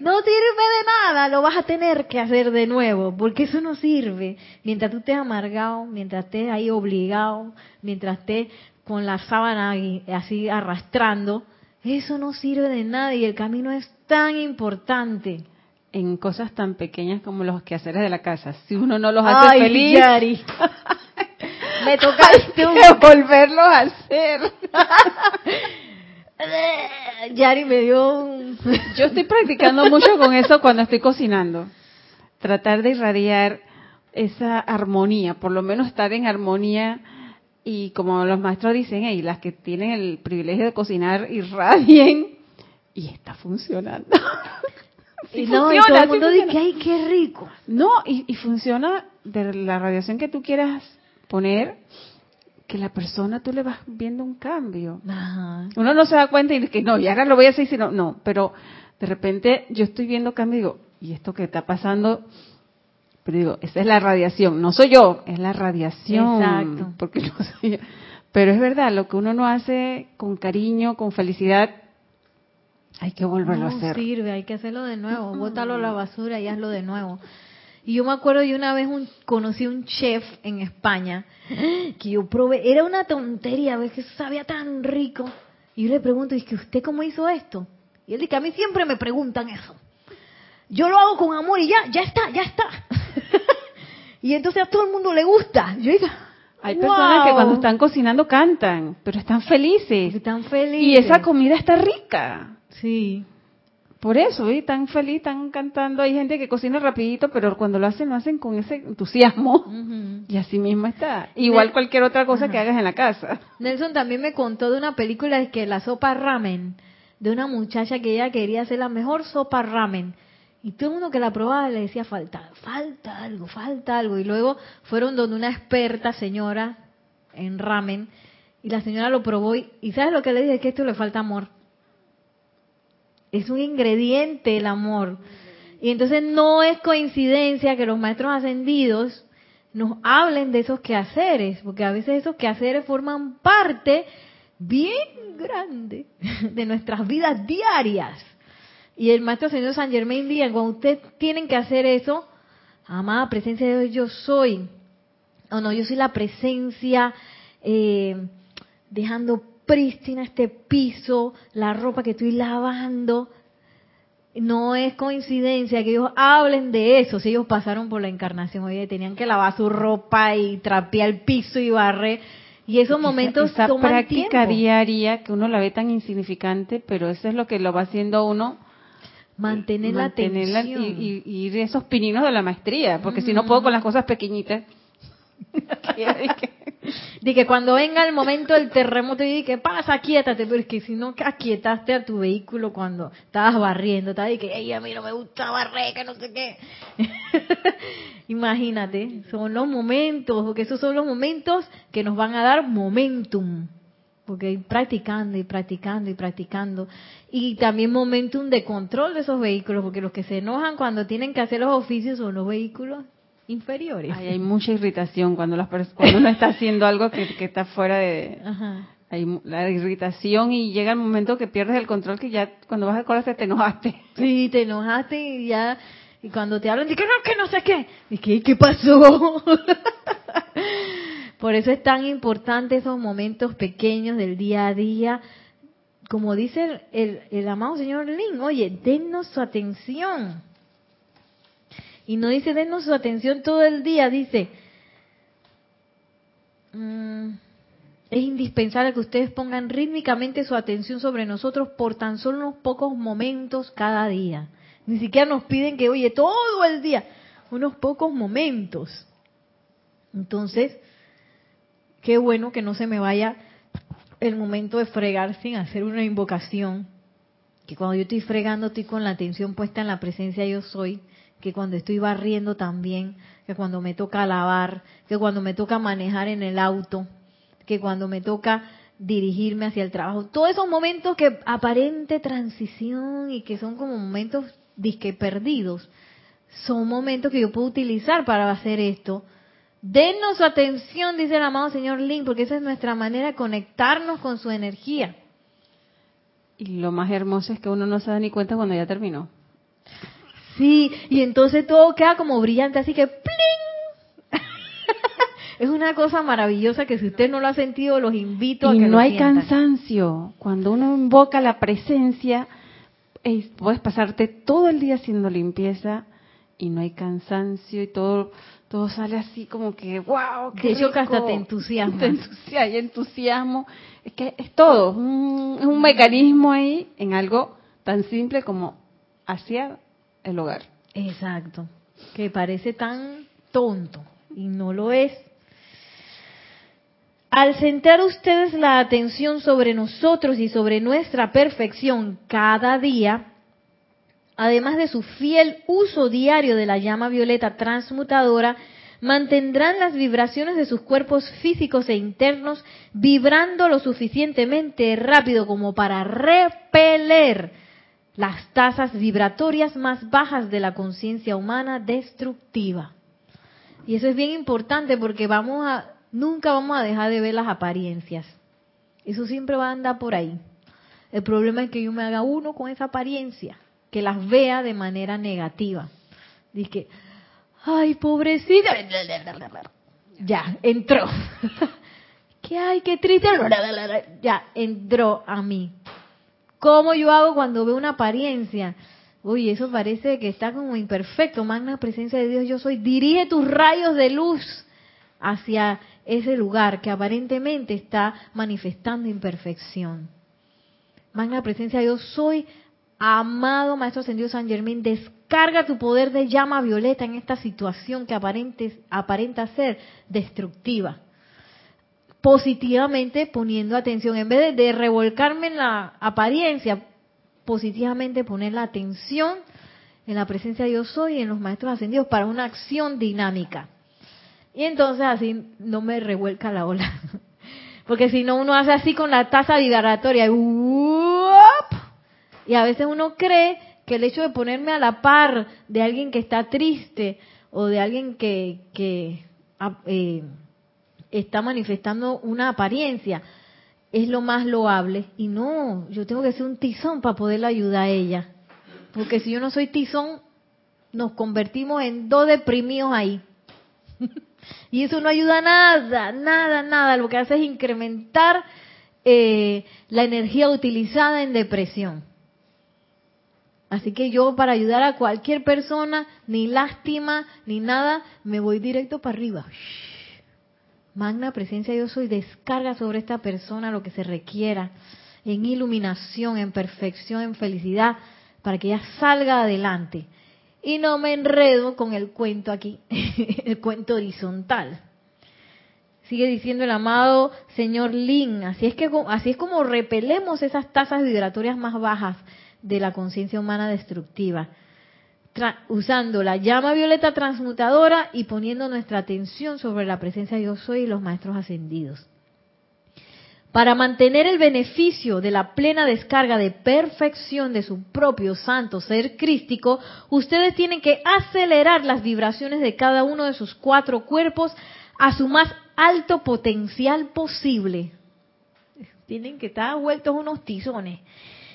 S1: no sirve de nada, lo vas a tener que hacer de nuevo, porque eso no sirve. Mientras tú estés amargado, mientras estés ahí obligado, mientras estés con la sábana así arrastrando, eso no sirve de nada y el camino es tan importante
S3: en cosas tan pequeñas como los quehaceres de la casa. Si uno no los hace feliz, *laughs*
S1: me toca
S3: volverlos a hacer. *laughs*
S1: Yari me dio un... *laughs*
S3: Yo estoy practicando mucho con eso cuando estoy cocinando. Tratar de irradiar esa armonía, por lo menos estar en armonía y como los maestros dicen, y las que tienen el privilegio de cocinar irradien y está funcionando. *laughs*
S1: y no, y todo el mundo dice, ay, qué rico.
S3: No, y, funciona de la radiación que tú quieras poner, que la persona tú le vas viendo un cambio. Uno no se da cuenta y dice que no, y ahora lo voy a hacer, sino, no, pero de repente yo estoy viendo cambio y digo, ¿y esto que está pasando? Pero digo, esa es la radiación, no soy yo, es la radiación. Exacto. Porque no soy yo. Pero es verdad, lo que uno no hace con cariño, con felicidad, hay que volverlo a hacer.
S1: No sirve, hay que hacerlo de nuevo. Bótalo a la basura y hazlo de nuevo. Y yo me acuerdo de una vez un, conocí un chef en España que yo probé, era una tontería, ves que sabía tan rico. Y yo le pregunto, ¿y que usted cómo hizo esto? Y él dice, a mí siempre me preguntan eso. Yo lo hago con amor y ya, ya está, ya está. *laughs* y entonces a todo el mundo le gusta. Yo digo,
S3: hay personas que cuando están cocinando cantan, pero están felices.
S1: Están felices.
S3: Y esa comida está rica.
S1: Sí.
S3: Por eso, ¿eh? tan feliz, están cantando. Hay gente que cocina rapidito, pero cuando lo hacen, lo hacen con ese entusiasmo. Y así mismo está. Igual cualquier otra cosa que hagas en la casa.
S1: Nelson también me contó de una película de que la sopa ramen, de una muchacha que ella quería hacer la mejor sopa ramen. Y todo el mundo que la probaba le decía, falta, falta algo, falta algo. Y luego fueron donde una experta señora en ramen, y la señora lo probó y, ¿sabes lo que le dije? Que esto le falta amor es un ingrediente el amor. Y entonces no es coincidencia que los maestros ascendidos nos hablen de esos quehaceres, porque a veces esos quehaceres forman parte bien grande de nuestras vidas diarias. Y el maestro ascendido San Germain dice, cuando ustedes tienen que hacer eso, amada presencia de Dios, yo soy, o no, yo soy la presencia eh, dejando prístina este piso, la ropa que estoy lavando. No es coincidencia que ellos hablen de eso, si ellos pasaron por la encarnación, oye, tenían que lavar su ropa y trapear el piso y barrer. Y esos momentos
S3: esa, esa práctica diaria que uno la ve tan insignificante, pero eso es lo que lo va haciendo uno
S1: mantener, la atención
S3: y, y, esos pininos de la maestría, porque si no puedo con las cosas pequeñitas. *laughs*
S1: de que cuando venga el momento del terremoto y que pasa, aquietate, pero es que si no aquietaste a tu vehículo cuando estabas barriendo, estabas y que Ey, a mí no me gusta barrer, que no sé qué. *laughs* Imagínate, son los momentos, porque esos son los momentos que nos van a dar momentum, porque practicando y practicando y practicando, y también momentum de control de esos vehículos, porque los que se enojan cuando tienen que hacer los oficios son los vehículos inferiores.
S3: hay mucha irritación cuando, las cuando uno está haciendo algo que, está fuera de... Hay la irritación y llega el momento que pierdes el control que ya cuando vas a colarse te enojaste. *laughs*
S1: Sí, te enojaste y ya... Y cuando te hablan, que no, que no sé qué. ¿Y qué, qué pasó? *laughs* Por eso es tan importante esos momentos pequeños del día a día. Como dice el, amado señor Lin, oye, dennos su atención. Y no dice denos su atención todo el día, dice, mm, es indispensable que ustedes pongan rítmicamente su atención sobre nosotros por tan solo unos pocos momentos cada día. Ni siquiera nos piden que, oye, todo el día, unos pocos momentos. Entonces, qué bueno que no se me vaya el momento de fregar sin hacer una invocación. Que cuando yo estoy fregando estoy con la atención puesta en la presencia yo soy que cuando estoy barriendo también, que cuando me toca lavar, que cuando me toca manejar en el auto, que cuando me toca dirigirme hacia el trabajo. Todos esos momentos que aparente transición y que son como momentos disque perdidos, son momentos que yo puedo utilizar para hacer esto. Denos su atención, dice el amado señor Link, porque esa es nuestra manera de conectarnos con su energía.
S3: Y lo más hermoso es que uno no se da ni cuenta cuando ya terminó.
S1: Sí, y entonces todo queda como brillante, así que ¡pling! *laughs* es una cosa maravillosa que si usted no lo ha sentido, los invito a
S3: y
S1: que
S3: no hay cansancio. Cuando uno invoca la presencia, puedes pasarte todo el día haciendo limpieza y no hay cansancio y todo todo sale así como que wow
S1: qué de hecho que hasta te entusiasma *laughs*
S3: te entusiasma y entusiasmo es que es todo es un mecanismo ahí en algo tan simple como hacia el hogar.
S1: Exacto. Que parece tan tonto y no lo es. Al centrar ustedes la atención sobre nosotros y sobre nuestra perfección cada día, además de su fiel uso diario de la llama violeta transmutadora, mantendrán las vibraciones de sus cuerpos físicos e internos vibrando lo suficientemente rápido como para repeler las tasas vibratorias más bajas de la conciencia humana destructiva. Y eso es bien importante porque vamos a nunca vamos a dejar de ver las apariencias. Eso siempre va a andar por ahí. El problema es que yo me haga uno con esa apariencia, que las vea de manera negativa. Dice, ay, pobrecita. Ya, entró. *laughs* ¿Qué hay? Qué triste. Ya, entró a mí. ¿Cómo yo hago cuando veo una apariencia? Uy, eso parece que está como imperfecto. Magna presencia de Dios, yo soy. Dirige tus rayos de luz hacia ese lugar que aparentemente está manifestando imperfección. Magna presencia de Dios, soy. Amado Maestro Ascendido San Germán, descarga tu poder de llama violeta en esta situación que aparenta ser destructiva positivamente poniendo atención. En vez de, revolcarme en la apariencia, positivamente poner la atención en la presencia de yo soy y en los maestros ascendidos para una acción dinámica. Y entonces así no me revuelca la ola. *laughs* Porque si no, uno hace así con la taza vibratoria. Y a veces uno cree que el hecho de ponerme a la par de alguien que está triste o de alguien que, que ah, eh, está manifestando una apariencia, es lo más loable. Y no, yo tengo que ser un tizón para poderle ayudar a ella. Porque si yo no soy tizón, nos convertimos en dos deprimidos ahí. *laughs* y eso no ayuda a nada, nada, nada. Lo que hace es incrementar eh, la energía utilizada en depresión. Así que yo para ayudar a cualquier persona, ni lástima, ni nada, me voy directo para arriba. Magna presencia yo soy, descarga sobre esta persona lo que se requiera en iluminación, en perfección, en felicidad, para que ella salga adelante. Y no me enredo con el cuento aquí, *laughs* el cuento horizontal. Sigue diciendo el amado señor Lin, así es que así es como repelemos esas tasas vibratorias más bajas de la conciencia humana destructiva usando la llama violeta transmutadora y poniendo nuestra atención sobre la presencia de yo soy y los maestros ascendidos. Para mantener el beneficio de la plena descarga de perfección de su propio santo ser crístico, ustedes tienen que acelerar las vibraciones de cada uno de sus cuatro cuerpos a su más alto potencial posible. Tienen que estar vueltos unos tizones.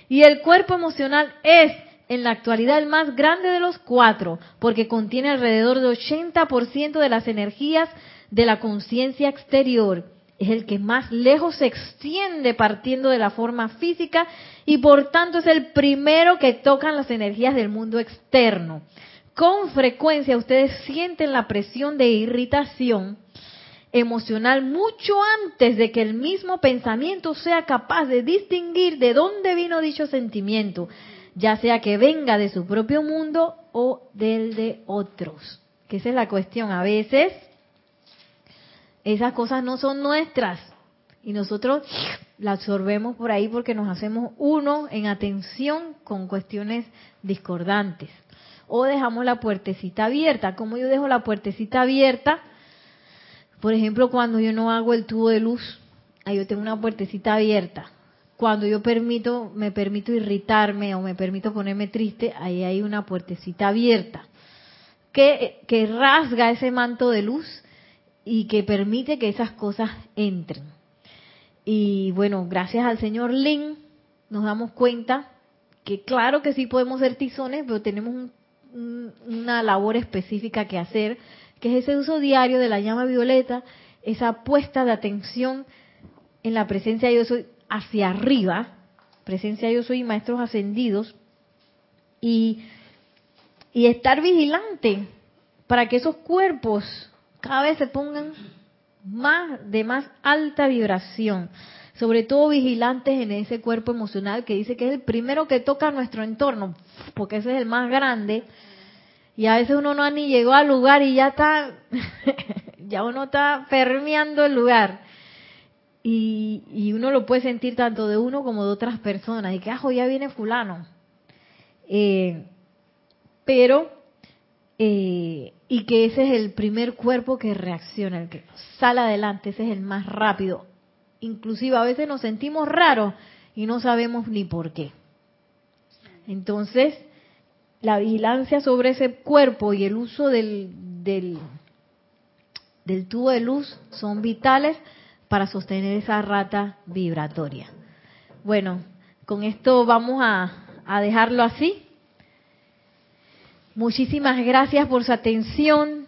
S1: Y el cuerpo emocional es en la actualidad el más grande de los cuatro, porque contiene alrededor de 80% de las energías de la conciencia exterior. Es el que más lejos se extiende partiendo de la forma física y por tanto es el primero que tocan las energías del mundo externo. Con frecuencia ustedes sienten la presión de irritación emocional mucho antes de que el mismo pensamiento sea capaz de distinguir de dónde vino dicho sentimiento ya sea que venga de su propio mundo o del de otros. Que esa es la cuestión. A veces esas cosas no son nuestras y nosotros las absorbemos por ahí porque nos hacemos uno en atención con cuestiones discordantes. O dejamos la puertecita abierta. como yo dejo la puertecita abierta? Por ejemplo, cuando yo no hago el tubo de luz, ahí yo tengo una puertecita abierta cuando yo permito, me permito irritarme o me permito ponerme triste, ahí hay una puertecita abierta que, rasga ese manto de luz y que permite que esas cosas entren. Y bueno, gracias al señor Lin nos damos cuenta que claro que sí podemos ser tizones, pero tenemos una labor específica que hacer, que es ese uso diario de la llama violeta, esa puesta de atención en la presencia de Dios hacia arriba, presencia yo soy maestros ascendidos, y, y estar vigilante para que esos cuerpos cada vez se pongan más de más alta vibración, sobre todo vigilantes en ese cuerpo emocional que dice que es el primero que toca nuestro entorno, porque ese es el más grande, y a veces uno no ni llegado al lugar y ya está, *laughs* ya uno está permeando el lugar. Y, uno lo puede sentir tanto de uno como de otras personas. Y que, ajo, ya viene fulano. Eh, pero, eh, y que ese es el primer cuerpo que reacciona, el que sale adelante, ese es el más rápido. Inclusive a veces nos sentimos raros y no sabemos ni por qué. Entonces, la vigilancia sobre ese cuerpo y el uso del, del, tubo de luz son vitales para sostener esa rata vibratoria. Bueno, con esto vamos a, dejarlo así. Muchísimas gracias por su atención.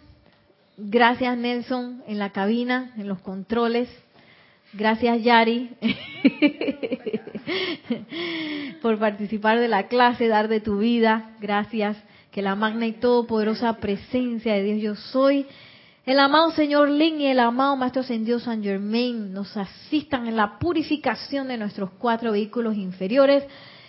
S1: Gracias Nelson en la cabina, en los controles. Gracias Yari por participar de la clase, dar de tu vida. Gracias. Que la magna y todopoderosa presencia de Dios yo soy. El amado Señor Lin y el amado Maestro Ascendido San Germain nos asistan en la purificación de nuestros cuatro vehículos inferiores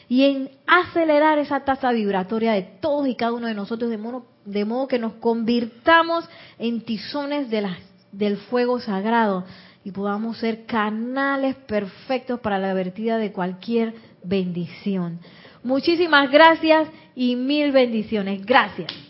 S1: y en acelerar esa tasa vibratoria de todos y cada uno de nosotros de modo, de modo que nos convirtamos en tizones de del fuego sagrado y podamos ser canales perfectos para la vertida de cualquier bendición. Muchísimas gracias y mil bendiciones. Gracias.